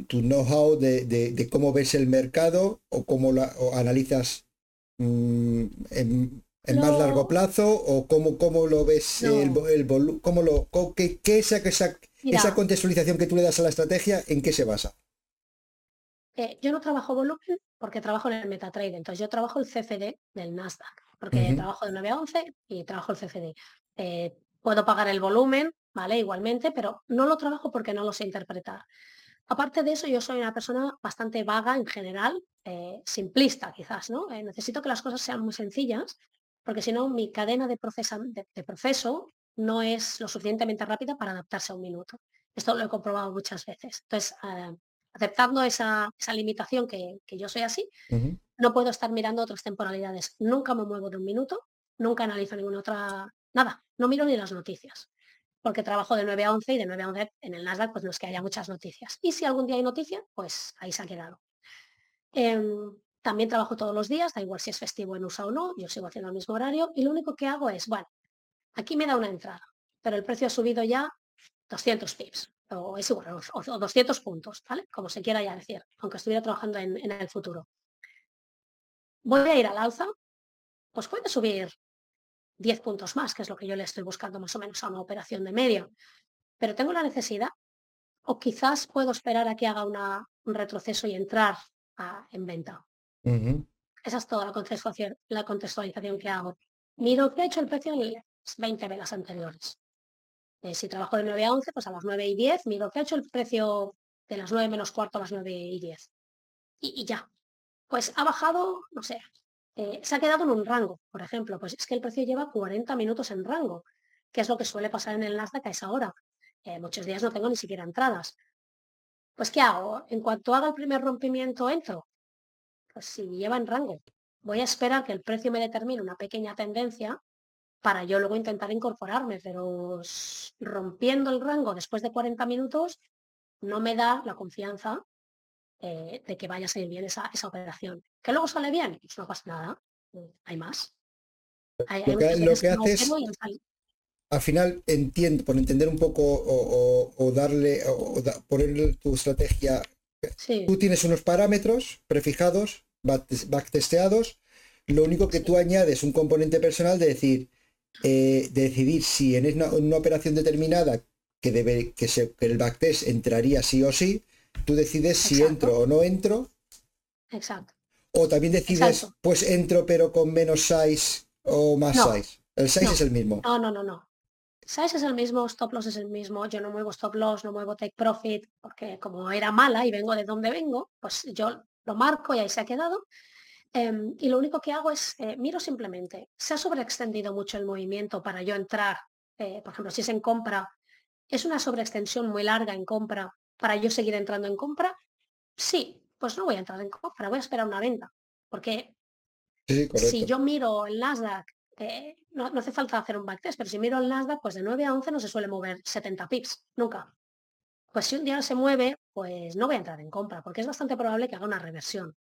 know-how de, cómo ves el mercado o cómo la, analizas mm, en, más largo plazo o cómo, cómo lo ves el, el cómo lo qué, esa, esa, esa contextualización que tú le das a la estrategia en qué se basa eh, yo no trabajo volumen porque trabajo en el MetaTrader, entonces yo trabajo el CFD del Nasdaq, porque trabajo de 9 a 11 y trabajo el CFD. Eh, puedo pagar el volumen, ¿vale? Igualmente, pero no lo trabajo porque no lo sé interpretar. Aparte de eso, yo soy una persona bastante vaga en general, eh, simplista quizás, ¿no? necesito que las cosas sean muy sencillas, porque si no, mi cadena de, de, proceso no es lo suficientemente rápida para adaptarse a un minuto. Esto lo he comprobado muchas veces. Entonces, aceptando esa, limitación que, yo soy así, no puedo estar mirando otras temporalidades. Nunca me muevo de un minuto, nunca analizo ninguna otra, nada, no miro ni las noticias, porque trabajo de 9 a 11 y de 9 a 11 en el Nasdaq pues no es que haya muchas noticias. Y si algún día hay noticia, pues ahí se ha quedado. Em, también trabajo todos los días, da igual si es festivo en USA o no, yo sigo haciendo el mismo horario y lo único que hago es, bueno, aquí me da una entrada, pero el precio ha subido ya 200 pips o es igual, o, 200 puntos, ¿vale? Como se quiera ya decir, aunque estuviera trabajando en, el futuro. Voy a ir al alza, pues puede subir 10 puntos más, que es lo que yo le estoy buscando más o menos a una operación de media. Pero tengo la necesidad, o quizás puedo esperar a que haga una, un retroceso y entrar en venta. Esa es toda la contextualización, la contextualización que hago. Miro qué ha hecho el precio en las 20 velas anteriores. Eh, si trabajo de 9 a 11, pues a las 9 y 10 miro qué ha hecho el precio de las 9 menos cuarto a las 9 y 10. Y, ya. Pues ha bajado, no sé, eh, se ha quedado en un rango, por ejemplo. Pues es que el precio lleva 40 minutos en rango, que es lo que suele pasar en el Nasdaq a esa hora. Eh, muchos días no tengo ni siquiera entradas. Pues ¿qué hago? En cuanto haga el primer rompimiento, entro. Pues si lleva en rango. Voy a esperar que el precio me determine una pequeña tendencia para yo luego intentar incorporarme, pero rompiendo el rango después de 40 minutos no me da la confianza eh, de que vaya a salir bien esa, operación. Que luego sale bien, pues no pasa nada, hay más. lo que, haces, al final entiendo, por entender un poco o, darle, o, poner tu estrategia, tú tienes unos parámetros prefijados, backtesteados, lo único que tú añades un componente personal de decir, eh, decidir si en una, operación determinada que debe que, se, el backtest entraría sí o sí, tú decides si entro o no entro. Exacto. O también decides, pues entro pero con menos size o más size. El size es el mismo. No, no, no, no. Size es el mismo, stop loss es el mismo. Yo no muevo stop loss, no muevo take profit, porque como era mala y vengo de donde vengo, pues yo lo marco y ahí se ha quedado. Em, y lo único que hago es, eh, miro simplemente, ¿se ha sobreextendido mucho el movimiento para yo entrar? Eh, por ejemplo, si es en compra, ¿es una sobreextensión muy larga en compra para yo seguir entrando en compra? Sí, pues no voy a entrar en compra, voy a esperar una venta. Porque si yo miro el Nasdaq, eh, no, no, hace falta hacer un backtest, pero si miro el Nasdaq, pues de 9 a 11 no se suele mover 70 pips, nunca. Pues si un día se mueve, pues no voy a entrar en compra, porque es bastante probable que haga una reversión.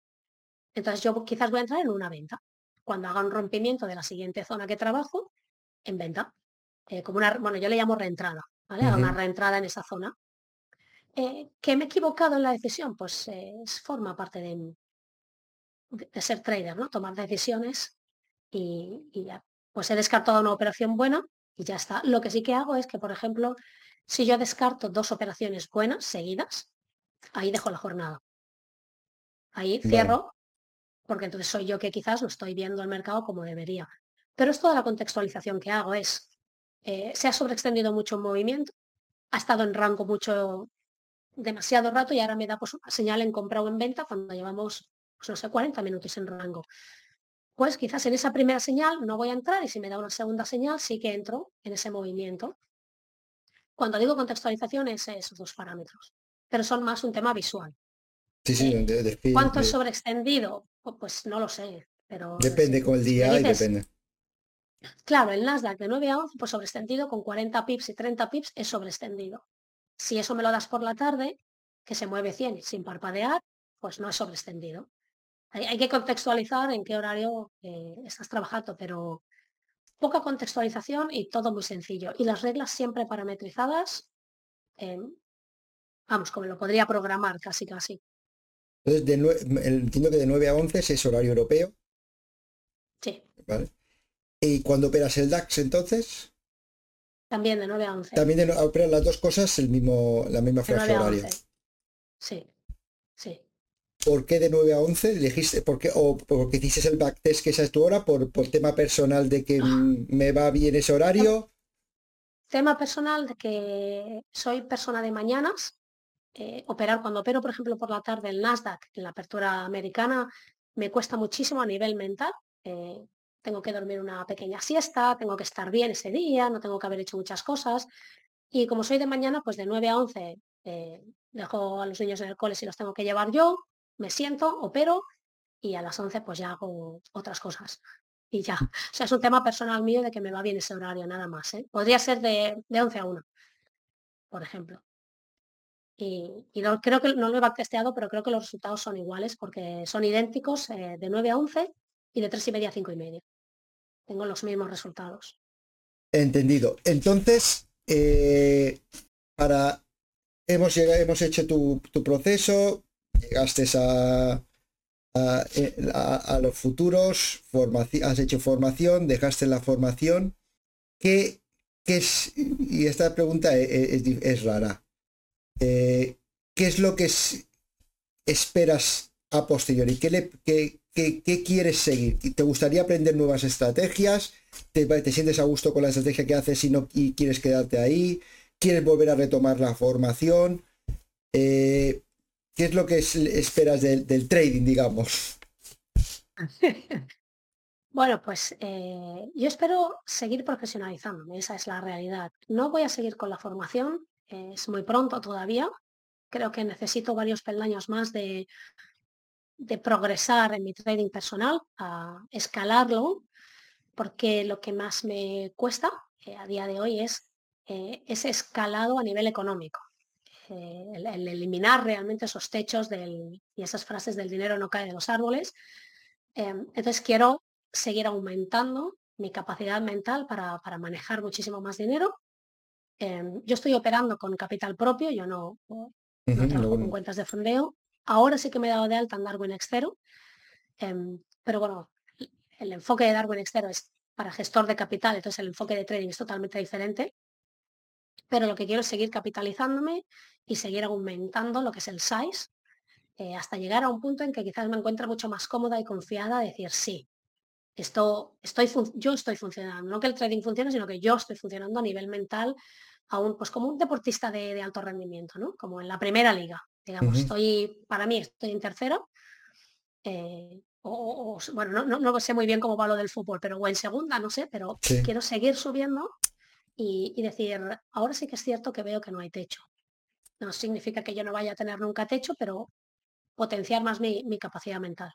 Entonces yo quizás voy a entrar en una venta. Cuando haga un rompimiento de la siguiente zona que trabajo, en venta. Eh, como una, bueno, yo le llamo reentrada, ¿vale? Una reentrada en esa zona. Eh, ¿Que me he equivocado en la decisión? Pues forma parte de, de, ser trader, ¿no? Tomar decisiones y, y, ya. Pues he descartado una operación buena y ya está. Lo que sí que hago es que, por ejemplo, si yo descarto dos operaciones buenas seguidas, ahí dejo la jornada. Ahí cierro porque entonces soy yo que quizás no estoy viendo el mercado como debería. Pero es toda la contextualización que hago, es, eh, se ha sobreextendido mucho un movimiento, ha estado en rango mucho, demasiado rato y ahora me da pues, una señal en compra o en venta cuando llevamos, pues, no sé, 40 minutos en rango. Pues quizás en esa primera señal no voy a entrar y si me da una segunda señal sí que entro en ese movimiento. Cuando digo contextualización es esos dos parámetros, pero son más un tema visual. Sí, sí, eh, ¿Cuánto es sobreextendido? Pues no lo sé, pero... Depende con el día y depende. Claro, el Nasdaq de 9 a 11, pues sobreextendido con 40 pips y 30 pips es sobreextendido. Si eso me lo das por la tarde, que se mueve 100 sin parpadear, pues no es sobreextendido. Hay, que contextualizar en qué horario eh, estás trabajando, pero poca contextualización y todo muy sencillo. Y las reglas siempre parametrizadas, vamos, como lo podría programar casi casi. Entonces, entiendo que de 9 a 11 es horario europeo. Sí. ¿Y cuando operas el DAX entonces? También de 9 a 11. También de, operas las dos cosas el mismo, la misma franja horaria. Sí, sí. ¿Por qué de 9 a 11? ¿Dijiste, por qué, ¿O porque hiciste el backtest que esa es tu hora? ¿Por, por tema personal de que me va bien ese horario? Tema personal de que soy persona de mañanas. Eh, operar cuando opero, por ejemplo, por la tarde el Nasdaq, en la apertura americana, me cuesta muchísimo a nivel mental. Eh, tengo que dormir una pequeña siesta, tengo que estar bien ese día, no tengo que haber hecho muchas cosas. Y como soy de mañana, pues de 9 a 11 eh, dejo a los niños en el cole si los tengo que llevar yo, me siento, opero y a las 11 pues ya hago otras cosas. Y ya. (laughs) O sea, es un tema personal mío de que me va bien ese horario, nada más. Podría ser de, de 11 a 1, por ejemplo. Y, no, creo que no lo he backtesteado, pero creo que los resultados son iguales porque son idénticos eh, de 9 a 11 y de 3 y media a 5 y media. Tengo los mismos resultados. Entendido. Entonces, eh, para hemos, llegado, hemos hecho tu, proceso, llegaste a, eh, a, los futuros, has hecho formación, dejaste la formación. ¿Qué, es? Y esta pregunta es rara. Eh, ¿qué es lo que esperas a posteriori? ¿Qué, le, qué, quieres seguir? ¿Te gustaría aprender nuevas estrategias? ¿Te, ¿Te, sientes a gusto con la estrategia que haces y, no, y quieres quedarte ahí? ¿Quieres volver a retomar la formación? Eh, ¿Qué es lo que esperas del, trading, digamos? (laughs) Bueno, pues eh, yo espero seguir profesionalizándome, esa es la realidad. No voy a seguir con la formación, es muy pronto todavía. Creo que necesito varios peldaños más de, progresar en mi trading personal, a escalarlo, porque lo que más me cuesta eh, a día de hoy es eh, ese escalado a nivel económico. Eh, el, eliminar realmente esos techos y esas frases del dinero no cae de los árboles. Em, entonces quiero seguir aumentando mi capacidad mental para, para manejar muchísimo más dinero Em, yo estoy operando con capital propio, yo no, trabajo con cuentas de fondeo. Ahora sí que me he dado de alta en Darwin Extero, em, pero bueno, el enfoque de Darwin Extero es para gestor de capital, entonces el enfoque de trading es totalmente diferente. Pero lo que quiero es seguir capitalizándome y seguir aumentando lo que es el size, eh, hasta llegar a un punto en que quizás me encuentre mucho más cómoda y confiada decir sí. Esto, estoy yo estoy funcionando, no que el trading funcione, sino que yo estoy funcionando a nivel mental, aún pues como un deportista de, alto rendimiento, ¿no? Como en la primera liga, digamos. Estoy, para mí, estoy en tercero. Eh, o, bueno, no, no, sé muy bien cómo va lo del fútbol, pero o en segunda, no sé, pero quiero seguir subiendo y, decir, ahora sí que es cierto que veo que no hay techo. No significa que yo no vaya a tener nunca techo, pero potenciar más mi, capacidad mental.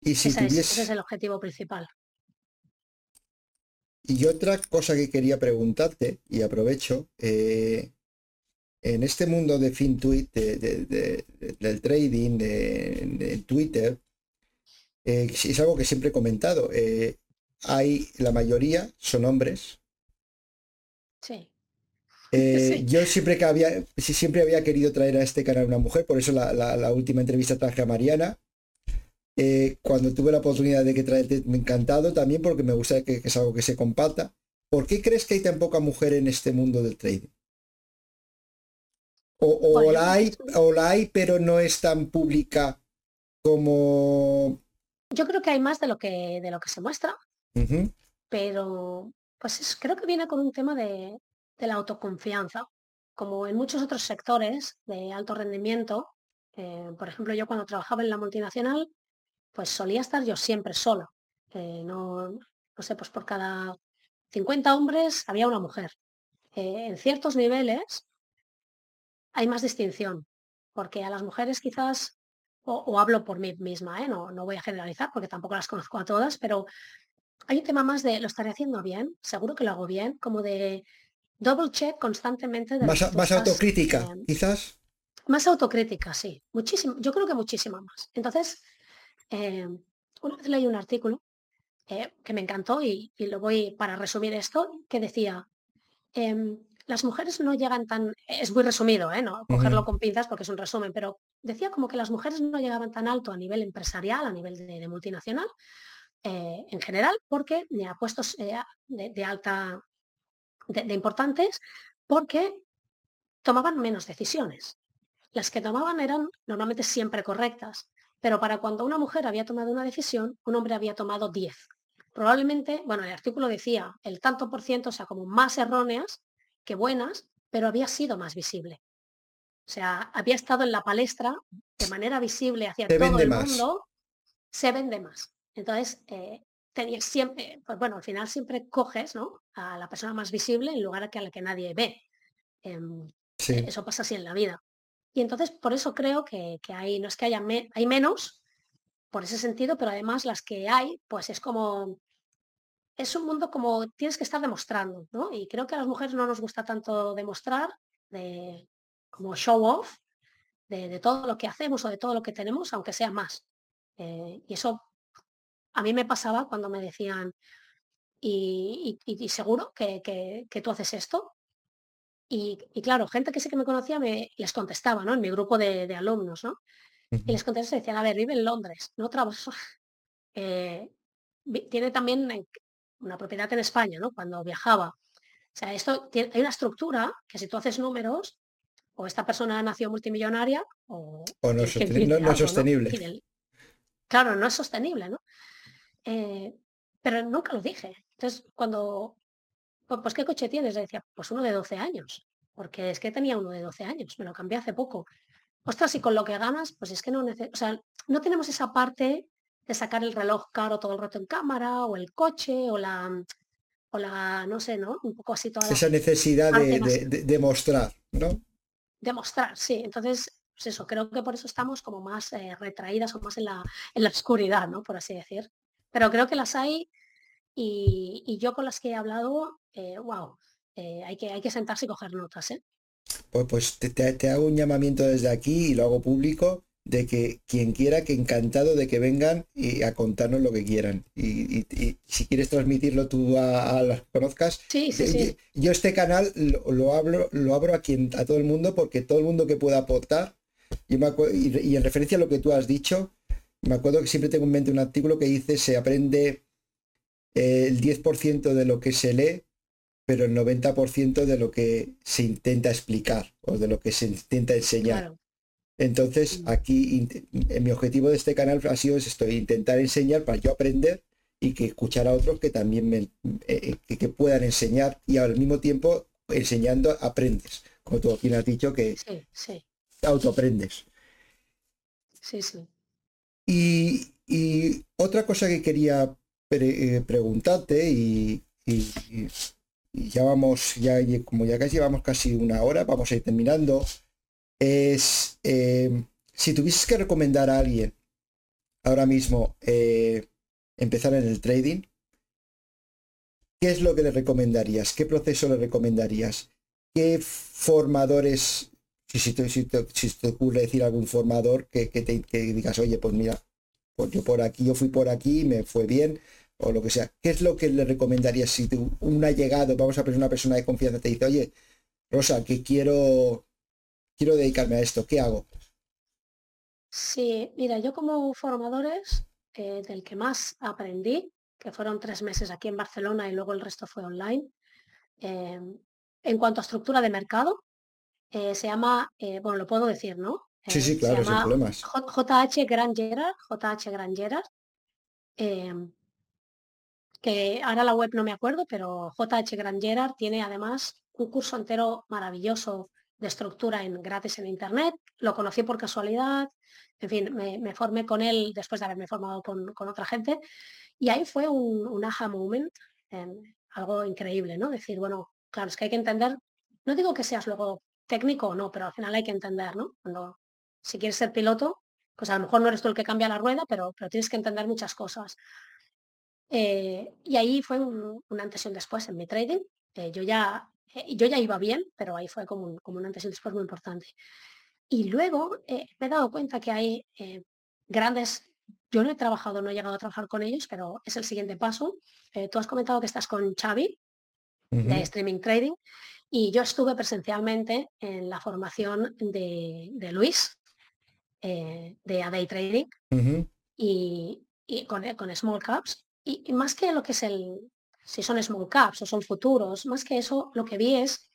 Y si ese es el objetivo principal. Y otra cosa que quería preguntarte, y aprovecho, eh, en este mundo de FinTweet, del trading, de, Twitter, eh, es algo que siempre he comentado. Eh, hay, la mayoría son hombres. Sí. (laughs) Yo siempre que había, siempre había querido traer a este canal una mujer, por eso la, la última entrevista traje a Mariana, eh, cuando tuve la oportunidad de que traerte, me encantado también porque me gusta que, es algo que se comparta. ¿Por qué crees que hay tan poca mujer en este mundo del trading? O, la hay, o la hay, pero no es tan pública como... Yo creo que hay más de lo que, de lo que se muestra, pero pues creo que viene con un tema de, la autoconfianza. Como en muchos otros sectores de alto rendimiento, eh, por ejemplo, yo cuando trabajaba en la multinacional, pues solía estar yo siempre sola. no, no sé, pues por cada 50 hombres había una mujer. Eh, en ciertos niveles hay más distinción, porque a las mujeres quizás, o, hablo por mí misma, ¿eh? no, no voy a generalizar porque tampoco las conozco a todas, pero hay un tema más de lo estaré haciendo bien, seguro que lo hago bien, como de double check constantemente. De más, más autocrítica, quizás. Más autocrítica, sí, muchísimo, yo creo que muchísima más. Entonces, eh, una vez leí un artículo eh, que me encantó y, lo voy para resumir esto, que decía, em, las mujeres no llegan tan, es muy resumido, ¿eh? no cogerlo con pinzas porque es un resumen, pero decía como que las mujeres no llegaban tan alto a nivel empresarial, a nivel de, multinacional, en general, porque ni a puestos de, alta, de importantes, porque tomaban menos decisiones. las que tomaban eran normalmente siempre correctas, pero para cuando una mujer había tomado una decisión, un hombre había tomado 10. Probablemente, bueno, el artículo decía el tanto por ciento, o sea, como más erróneas que buenas, pero había sido más visible. O sea, había estado en la palestra de manera visible hacia todo el mundo, se vende más. Entonces, eh, tenía siempre, pues bueno, al final siempre coges ¿no? a la persona más visible en lugar de a la que nadie ve. Em, eso pasa así en la vida. Y entonces, por eso creo que, hay, no es que haya hay menos, por ese sentido, pero además las que hay, pues es como, es un mundo como tienes que estar demostrando, ¿no? Y creo que a las mujeres no nos gusta tanto demostrar, de, como show off, de, todo lo que hacemos o de todo lo que tenemos, aunque sea más. Eh, y eso a mí me pasaba cuando me decían, y, seguro que, tú haces esto. Y, claro, gente que sí que me conocía me les contestaba, ¿no? En mi grupo de, alumnos, ¿no? Y les contestaba decían, a ver, vive en Londres, no trabaja. (laughs) Eh, tiene también una propiedad en España, ¿no? Cuando viajaba. O sea, esto tiene, hay una estructura que si tú haces números, o esta persona nació multimillonaria, o, no, es sostenible. Claro, no es sostenible, ¿no? Eh, pero nunca lo dije. Entonces, cuando, pues, ¿qué coche tienes? Le decía, pues uno de 12 años, porque es que tenía uno de 12 años, me lo cambié hace poco. Ostras, y con lo que ganas, pues es que no, o sea, no tenemos esa parte de sacar el reloj caro todo el rato en cámara, o el coche, o la, o la, no sé, ¿no? Un poco así toda Esa necesidad de, de, mostrar, ¿no? Demostrar, sí. Entonces, pues eso, creo que por eso estamos como más eh, retraídas o más en la, en la oscuridad, ¿no? Por así decir. Pero creo que las hay y, yo con las que he hablado, wow, eh, eh, hay, que, hay que sentarse y coger notas. ¿eh? Pues, pues te, hago un llamamiento desde aquí y lo hago público de que quien quiera, que encantado de que vengan y a contarnos lo que quieran. Y, si quieres transmitirlo tú a, las conozcas, sí, sí, sí. Yo, este canal lo, abro, lo abro a quien, a todo el mundo, porque todo el mundo que pueda aportar, y, y en referencia a lo que tú has dicho, me acuerdo que siempre tengo en mente un artículo que dice se aprende eh, el 10% de lo que se lee, pero el 90% de lo que se intenta explicar o de lo que se intenta enseñar. Entonces, mm. aquí mi objetivo de este canal ha sido esto, intentar enseñar para yo aprender y que escuchar a otros que también me, eh, eh, que, puedan enseñar y al mismo tiempo enseñando aprendes. Como tú aquí has dicho que sí, sí. autoaprendes. Sí, sí. Y, otra cosa que quería eh, preguntarte y, ya vamos, ya como ya casi llevamos casi una hora, vamos a ir terminando, es em, si tuvieses que recomendar a alguien ahora mismo eh, empezar en el trading, ¿qué es lo que le recomendarías? ¿Qué proceso le recomendarías? ¿Qué formadores si, te, ocurre decir algún formador que, te, digas, oye, pues mira, pues yo por aquí, yo fui por aquí, me fue bien, o lo que sea. ¿Qué es lo que le recomendarías si tú, un allegado, vamos a poner una persona de confianza, te dice, oye, Rosa, que quiero, quiero dedicarme a esto, ¿qué hago? Sí, mira, yo como formadores, eh, del que más aprendí, que fueron tres meses aquí en Barcelona y luego el resto fue online, eh, en cuanto a estructura de mercado, eh, se llama, eh, bueno, lo puedo decir, ¿no? sí, sí, claro, sin problemas. JH Grangeras, JH Grangeras, em, que ahora la web no me acuerdo, pero JH Grangeras tiene además un curso entero maravilloso de estructura en gratis en internet. Lo conocí por casualidad, en fin, me, formé con él después de haberme formado con, otra gente. Y ahí fue un, un aha moment, algo increíble, ¿no? Decir, bueno, claro, es que hay que entender, no digo que seas luego técnico o no, pero al final hay que entender, ¿no? Cuando si quieres ser piloto, pues a lo mejor no eres tú el que cambia la rueda, pero, pero tienes que entender muchas cosas. Eh, y ahí fue un, antes y un después en mi trading. Eh, yo, ya, eh, yo ya iba bien, pero ahí fue como un, como un antes y un después muy importante. Y luego me he dado cuenta que hay grandes, yo no he trabajado, no he llegado a trabajar con ellos, pero es el siguiente paso. tú has comentado que estás con Xavi de Streaming Trading y yo estuve presencialmente en la formación de, Luis, eh, de A Day Trading, y, con, con, Small Caps. Y, más que lo que es el, si son Small Caps o son futuros, más que eso, lo que vi es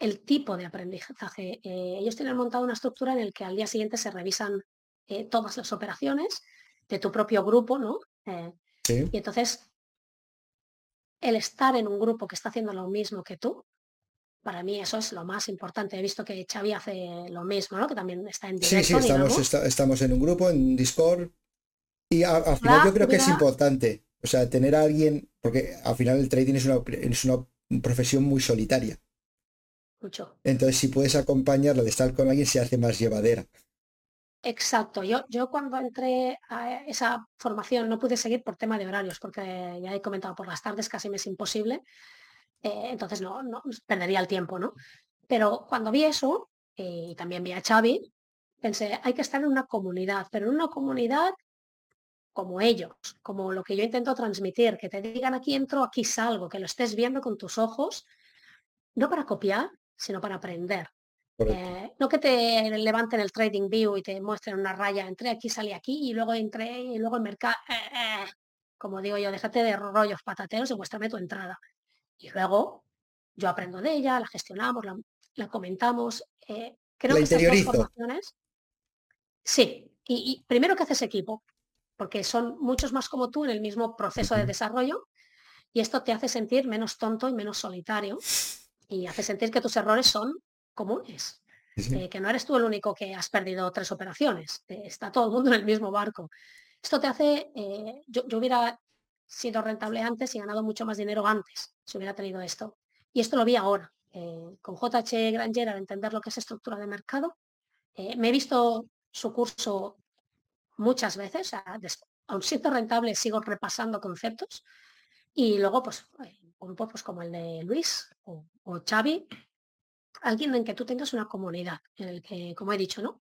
el tipo de aprendizaje. Eh, ellos tienen montado una estructura en la que al día siguiente se revisan eh, todas las operaciones de tu propio grupo, ¿no? Eh, y entonces, el estar en un grupo que está haciendo lo mismo que tú, para mí eso es lo más importante. He visto que Xavi hace lo mismo, ¿no? Que también está en directo, Sí, sí, estamos, estamos en un grupo, en Discord, y al final yo creo que es importante, o sea, tener a alguien, porque al final el trading es una, es una profesión muy solitaria. Mucho. Entonces, si puedes acompañarla de estar con alguien, se hace más llevadera. Exacto. Yo, yo cuando entré a esa formación no pude seguir por tema de horarios, porque ya he comentado, por las tardes casi me es imposible. Eh, entonces no, no perdería el tiempo, ¿no? Pero cuando vi eso, eh, y también vi a Xavi, pensé, hay que estar en una comunidad, pero en una comunidad como ellos, como lo que yo intento transmitir, que te digan aquí entro, aquí salgo, que lo estés viendo con tus ojos, no para copiar, sino para aprender. Eh, no que te levanten el trading view y te muestren una raya, entré aquí, salí aquí y luego entré y luego el mercado, eh, eh, como digo yo, déjate de rollos patateros y muéstrame tu entrada. Y luego yo aprendo de ella, la gestionamos, la, comentamos. creo que estas dos formaciones. Sí, y, primero que haces equipo, porque son muchos más como tú en el mismo proceso de desarrollo y esto te hace sentir menos tonto y menos solitario y hace sentir que tus errores son comunes. Eh, que no eres tú el único que has perdido tres operaciones, eh, está todo el mundo en el mismo barco. Esto te hace, eh, yo, hubiera sido rentable antes y ganado mucho más dinero antes, si hubiera tenido esto. Y esto lo vi ahora, con JH Granger al entender lo que es estructura de mercado. me he visto su curso muchas veces, aún siendo rentable sigo repasando conceptos y luego pues grupos pues, como el de Luis o, o Xavi alguien en que tú tengas una comunidad, en el que, como he dicho, ¿no?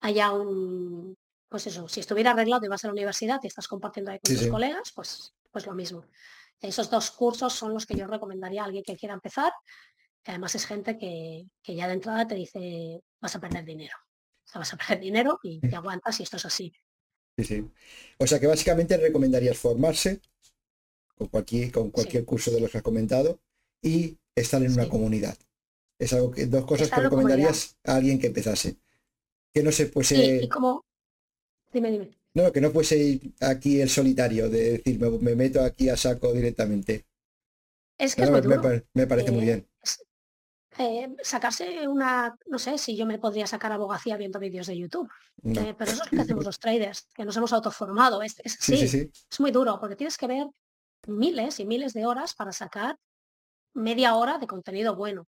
Haya un, pues eso, si estuviera arreglado y vas a la universidad y estás compartiendo ahí con tus colegas, pues, pues lo mismo. Esos dos cursos son los que yo recomendaría a alguien que quiera empezar. además es gente que, ya de entrada te dice, vas a perder dinero. O sea, vas a perder dinero y te aguantas y esto es así. Sí, sí. O sea que básicamente recomendarías formarse con cualquier, con cualquier curso de los que has comentado y estar en una comunidad. Es algo que dos cosas que recomendarías a alguien que empezase. Que no se fuese. y como. Dime, dime. No, que no fuese aquí el solitario, de decir, me, meto aquí a saco directamente. Es que es me, parece muy eh, bien. Eh, sacarse una, no sé si yo me podría sacar abogacía viendo vídeos de YouTube, eh, pero eso es lo que hacemos (laughs) los traders, que nos hemos autoformado, es, es sí, es muy duro, porque tienes que ver miles y miles de horas para sacar media hora de contenido bueno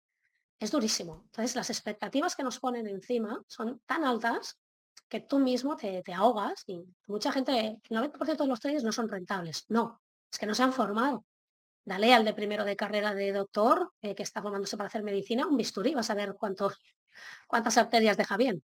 es durísimo. Entonces, las expectativas que nos ponen encima son tan altas que tú mismo te, ahogas y mucha gente, el 90% de los traders no son rentables. No, es que no se han formado. Dale al de primero de carrera de doctor eh, que está formándose para hacer medicina un bisturí, vas a ver cuántas arterias deja bien.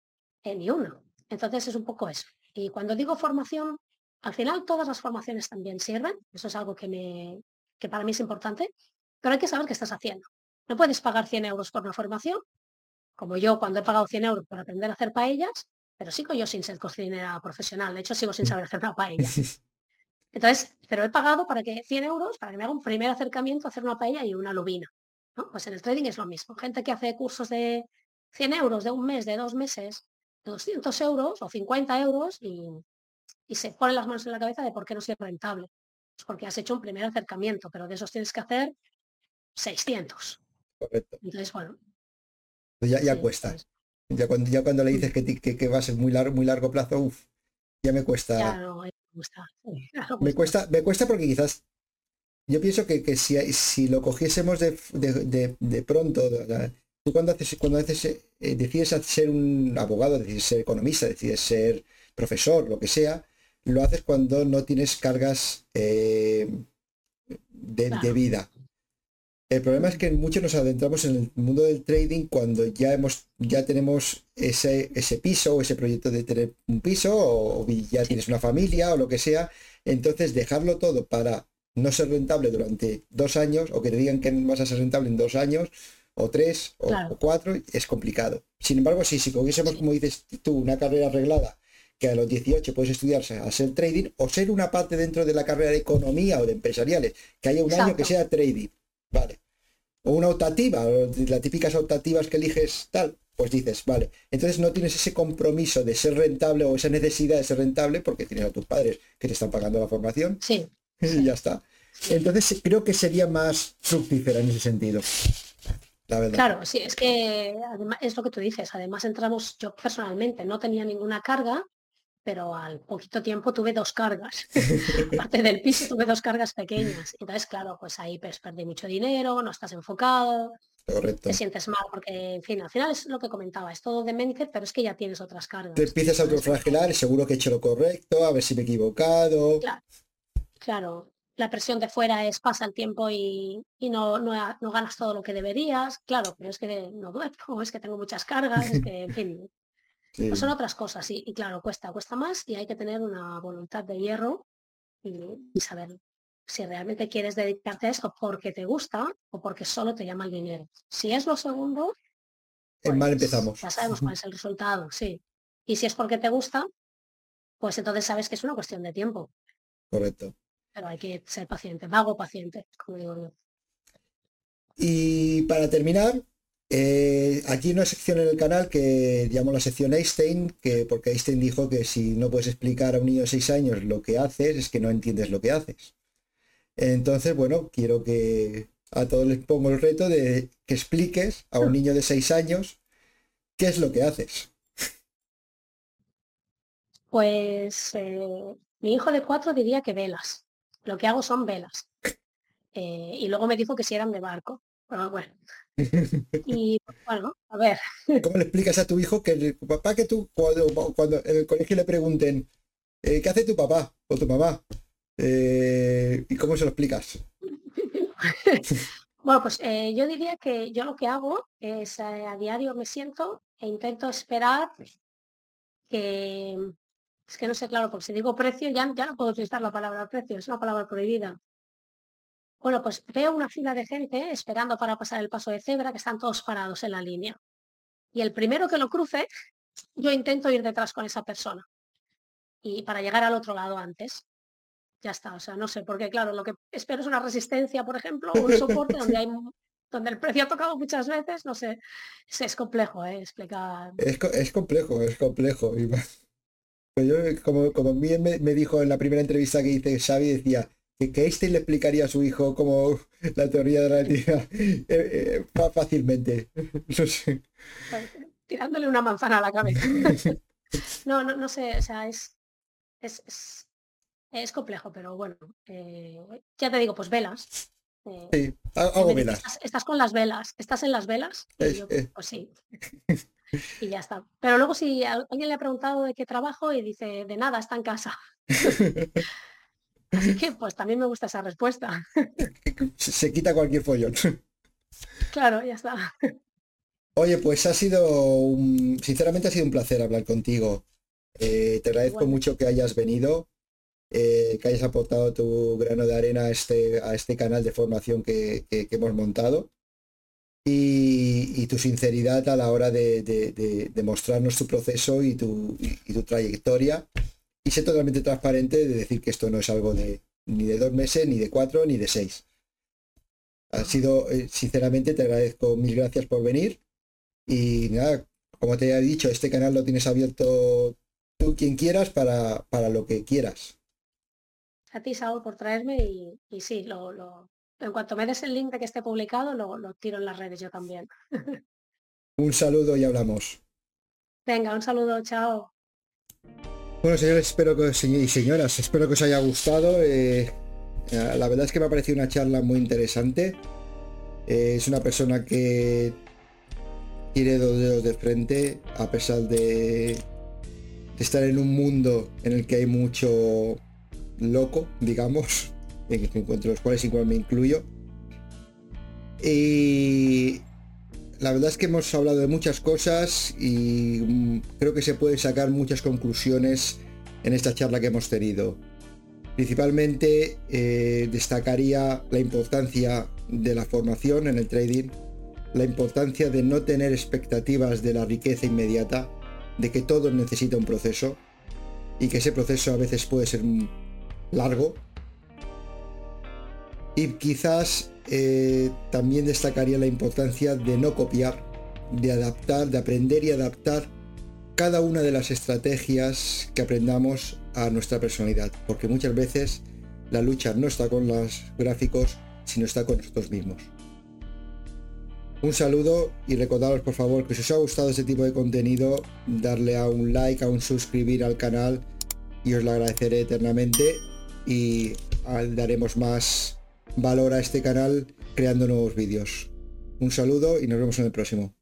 Eh, ni uno. Entonces es un poco eso. Y cuando digo formación, al final todas las formaciones también sirven. Eso es algo que, me, que para mí es importante. Pero hay que saber qué estás haciendo. No puedes pagar 100 euros por una formación, como yo cuando he pagado 100 euros por aprender a hacer paellas, pero sigo yo sin ser cocinera profesional. De hecho, sigo sin saber hacer una paella. (laughs) Entonces, pero he pagado para que 100 euros, para que me haga un primer acercamiento a hacer una paella y una lubina. Pues en el trading es lo mismo. Gente que hace cursos de 100 euros, de un mes, de dos meses, de 200 euros o 50 euros y, y se pone las manos en la cabeza de por qué no soy rentable. Pues porque has hecho un primer acercamiento, pero de esos tienes que hacer 600. Correcto. Entonces, bueno. Pues ya, ya cuesta. Ya cuando, ya cuando le dices que, que, va a ser muy largo, muy largo plazo, uff, ya me cuesta. Me, cuesta. me cuesta. porque quizás yo pienso que, que si, si lo cogiésemos de, de, de, pronto, tú cuando haces, cuando haces, eh, decides ser un abogado, decides ser economista, decides ser profesor, lo que sea, lo haces cuando no tienes cargas eh, de, vida. El problema es que muchos nos adentramos en el mundo del trading cuando ya hemos, ya tenemos ese, ese piso o ese proyecto de tener un piso o, ya tienes una familia o lo que sea. Entonces dejarlo todo para no ser rentable durante dos años o que te digan que vas a ser rentable en dos años o tres o, cuatro es complicado. Sin embargo, si, si cogiésemos, como dices tú, una carrera arreglada que a los 18 puedes estudiarse a ser trading o ser una parte dentro de la carrera de economía o de empresariales, que haya un año que sea trading Vale. o una optativa, las típicas optativas que eliges tal, pues dices, vale, entonces no tienes ese compromiso de ser rentable o esa necesidad de ser rentable porque tienes a tus padres que te están pagando la formación. Sí. (laughs) Y ya está. Entonces creo que sería más fructífera en ese sentido. La verdad. Claro, sí, es que además es lo que tú dices. Además entramos, yo personalmente no tenía ninguna carga, pero al poquito tiempo tuve dos cargas. (laughs) Aparte del piso tuve dos cargas pequeñas. Entonces, claro, pues ahí pues, perdí mucho dinero, no estás enfocado, Correcto. te sientes mal porque, en fin, al final es lo que comentaba, es todo de mente, pero es que ya tienes otras cargas. Te empiezas a autoflagelar, seguro que he hecho lo correcto, a ver si me he equivocado. Claro, claro, la presión de fuera es pasa el tiempo y, y no, no, no ganas todo lo que deberías, claro, pero es que no duermo, es que tengo muchas cargas, es que, en (laughs) fin, Sí, pues son otras cosas y, y claro, cuesta, cuesta más y hay que tener una voluntad de hierro y, y saber si realmente quieres dedicarte a eso porque te gusta o porque solo te llama el dinero. Si es lo segundo, en mal pues empezamos. Ya sabemos cuál (laughs) es el resultado, sí. Y si es porque te gusta, pues entonces sabes que es una cuestión de tiempo, Correcto. pero hay que ser paciente, vago paciente, como digo yo. Y para terminar, eh, aquí hay una sección en el canal que llamo la sección Einstein, que porque Einstein dijo que si no puedes explicar a un niño de 6 años lo que haces, es que no entiendes lo que haces. Entonces, bueno, quiero que a todos les pongo el reto de que expliques a un niño de 6 años qué es lo que haces. Pues eh, mi hijo de cuatro diría que velas. Lo que hago son velas. Eh, y luego me dijo que si eran de barco. Pero bueno. Y bueno, a ver, (laughs) ¿Cómo le explicas a tu hijo que el papá que tú, cuando, cuando en el colegio le pregunten, eh, ¿qué hace tu papá o tu mamá? Eh, ¿Y cómo se lo explicas? (laughs) Bueno, pues eh, yo diría que yo lo que hago es a diario me siento e intento esperar que, es que no sé, claro, porque si digo precio ya, ya no puedo utilizar la palabra precio, es una palabra prohibida. Bueno, pues veo una fila de gente esperando para pasar el paso de cebra que están todos parados en la línea. Y el primero que lo cruce, yo intento ir detrás con esa persona. Y para llegar al otro lado antes. Ya está, o sea, no sé, porque claro, lo que espero es una resistencia, por ejemplo, o un soporte (laughs) donde hay donde el precio ha tocado muchas veces, no sé, es, es complejo, ¿eh? explicar. Es, es complejo, es complejo. Yo, como, como bien me, me dijo en la primera entrevista que hice Xavi, decía que, que Einstein le explicaría a su hijo como la teoría de la relatividad eh, eh, fácilmente. (laughs) No sé. tirándole una manzana a la cabeza. (laughs) No, no, no sé, o sea, es, es, es, es complejo, pero bueno, eh, ya te digo, pues velas. Sí, hago velas. Estás, estás con las velas, estás en las velas, y yo, pues sí. (laughs) Y ya está. Pero luego si alguien le ha preguntado de qué trabajo y dice, de nada, está en casa. Así (laughs) que pues también me gusta esa respuesta. (laughs) Se, quita cualquier follón. (laughs) Claro, ya está. Oye, pues ha sido un, sinceramente ha sido un placer hablar contigo. Eh, te agradezco mucho que hayas venido, eh, que hayas aportado tu grano de arena a este, a este canal de formación que, que- que hemos montado y, y tu sinceridad a la hora de, de- de- de mostrarnos tu proceso y tu, y- y tu trayectoria y ser totalmente transparente de decir que esto no es algo de ni de dos meses, ni de cuatro, ni de seis. Ha sido, eh, sinceramente, te agradezco mil gracias por venir. Y nada, como te he dicho, este canal lo tienes abierto tú quien quieras para, para lo que quieras. A ti, Saúl, por traerme y, y sí, lo, lo, en cuanto me des el link de que esté publicado, lo, lo tiro en las redes yo también. (laughs) Un saludo y hablamos. Venga, un saludo, chao. Bueno, señores, espero que señor- y señoras, espero que os haya gustado. eh, eh, la verdad es que me ha parecido una charla muy interesante. Eh, es una persona que tiene dos dedos de frente, a pesar de, estar en un mundo en el que hay mucho loco, digamos, (laughs) en- entre los cuales igual me incluyo. Y la verdad es que hemos hablado de muchas cosas y mm, creo que se pueden sacar muchas conclusiones en esta charla que hemos tenido. Principalmente eh, destacaría la importancia de la formación en el trading, la importancia de no tener expectativas de la riqueza inmediata, de que todo necesita un proceso y que ese proceso a veces puede ser largo. Y quizás eh, también destacaría la importancia de no copiar, de adaptar, de aprender y adaptar cada una de las estrategias que aprendamos a nuestra personalidad, porque muchas veces la lucha no está con los gráficos, sino está con nosotros mismos. Un saludo y recordaros por favor que si os ha gustado este tipo de contenido, darle a un like, a un suscribir al canal y os lo agradeceré eternamente y daremos más valor a este canal creando nuevos vídeos. Un saludo y nos vemos en el próximo.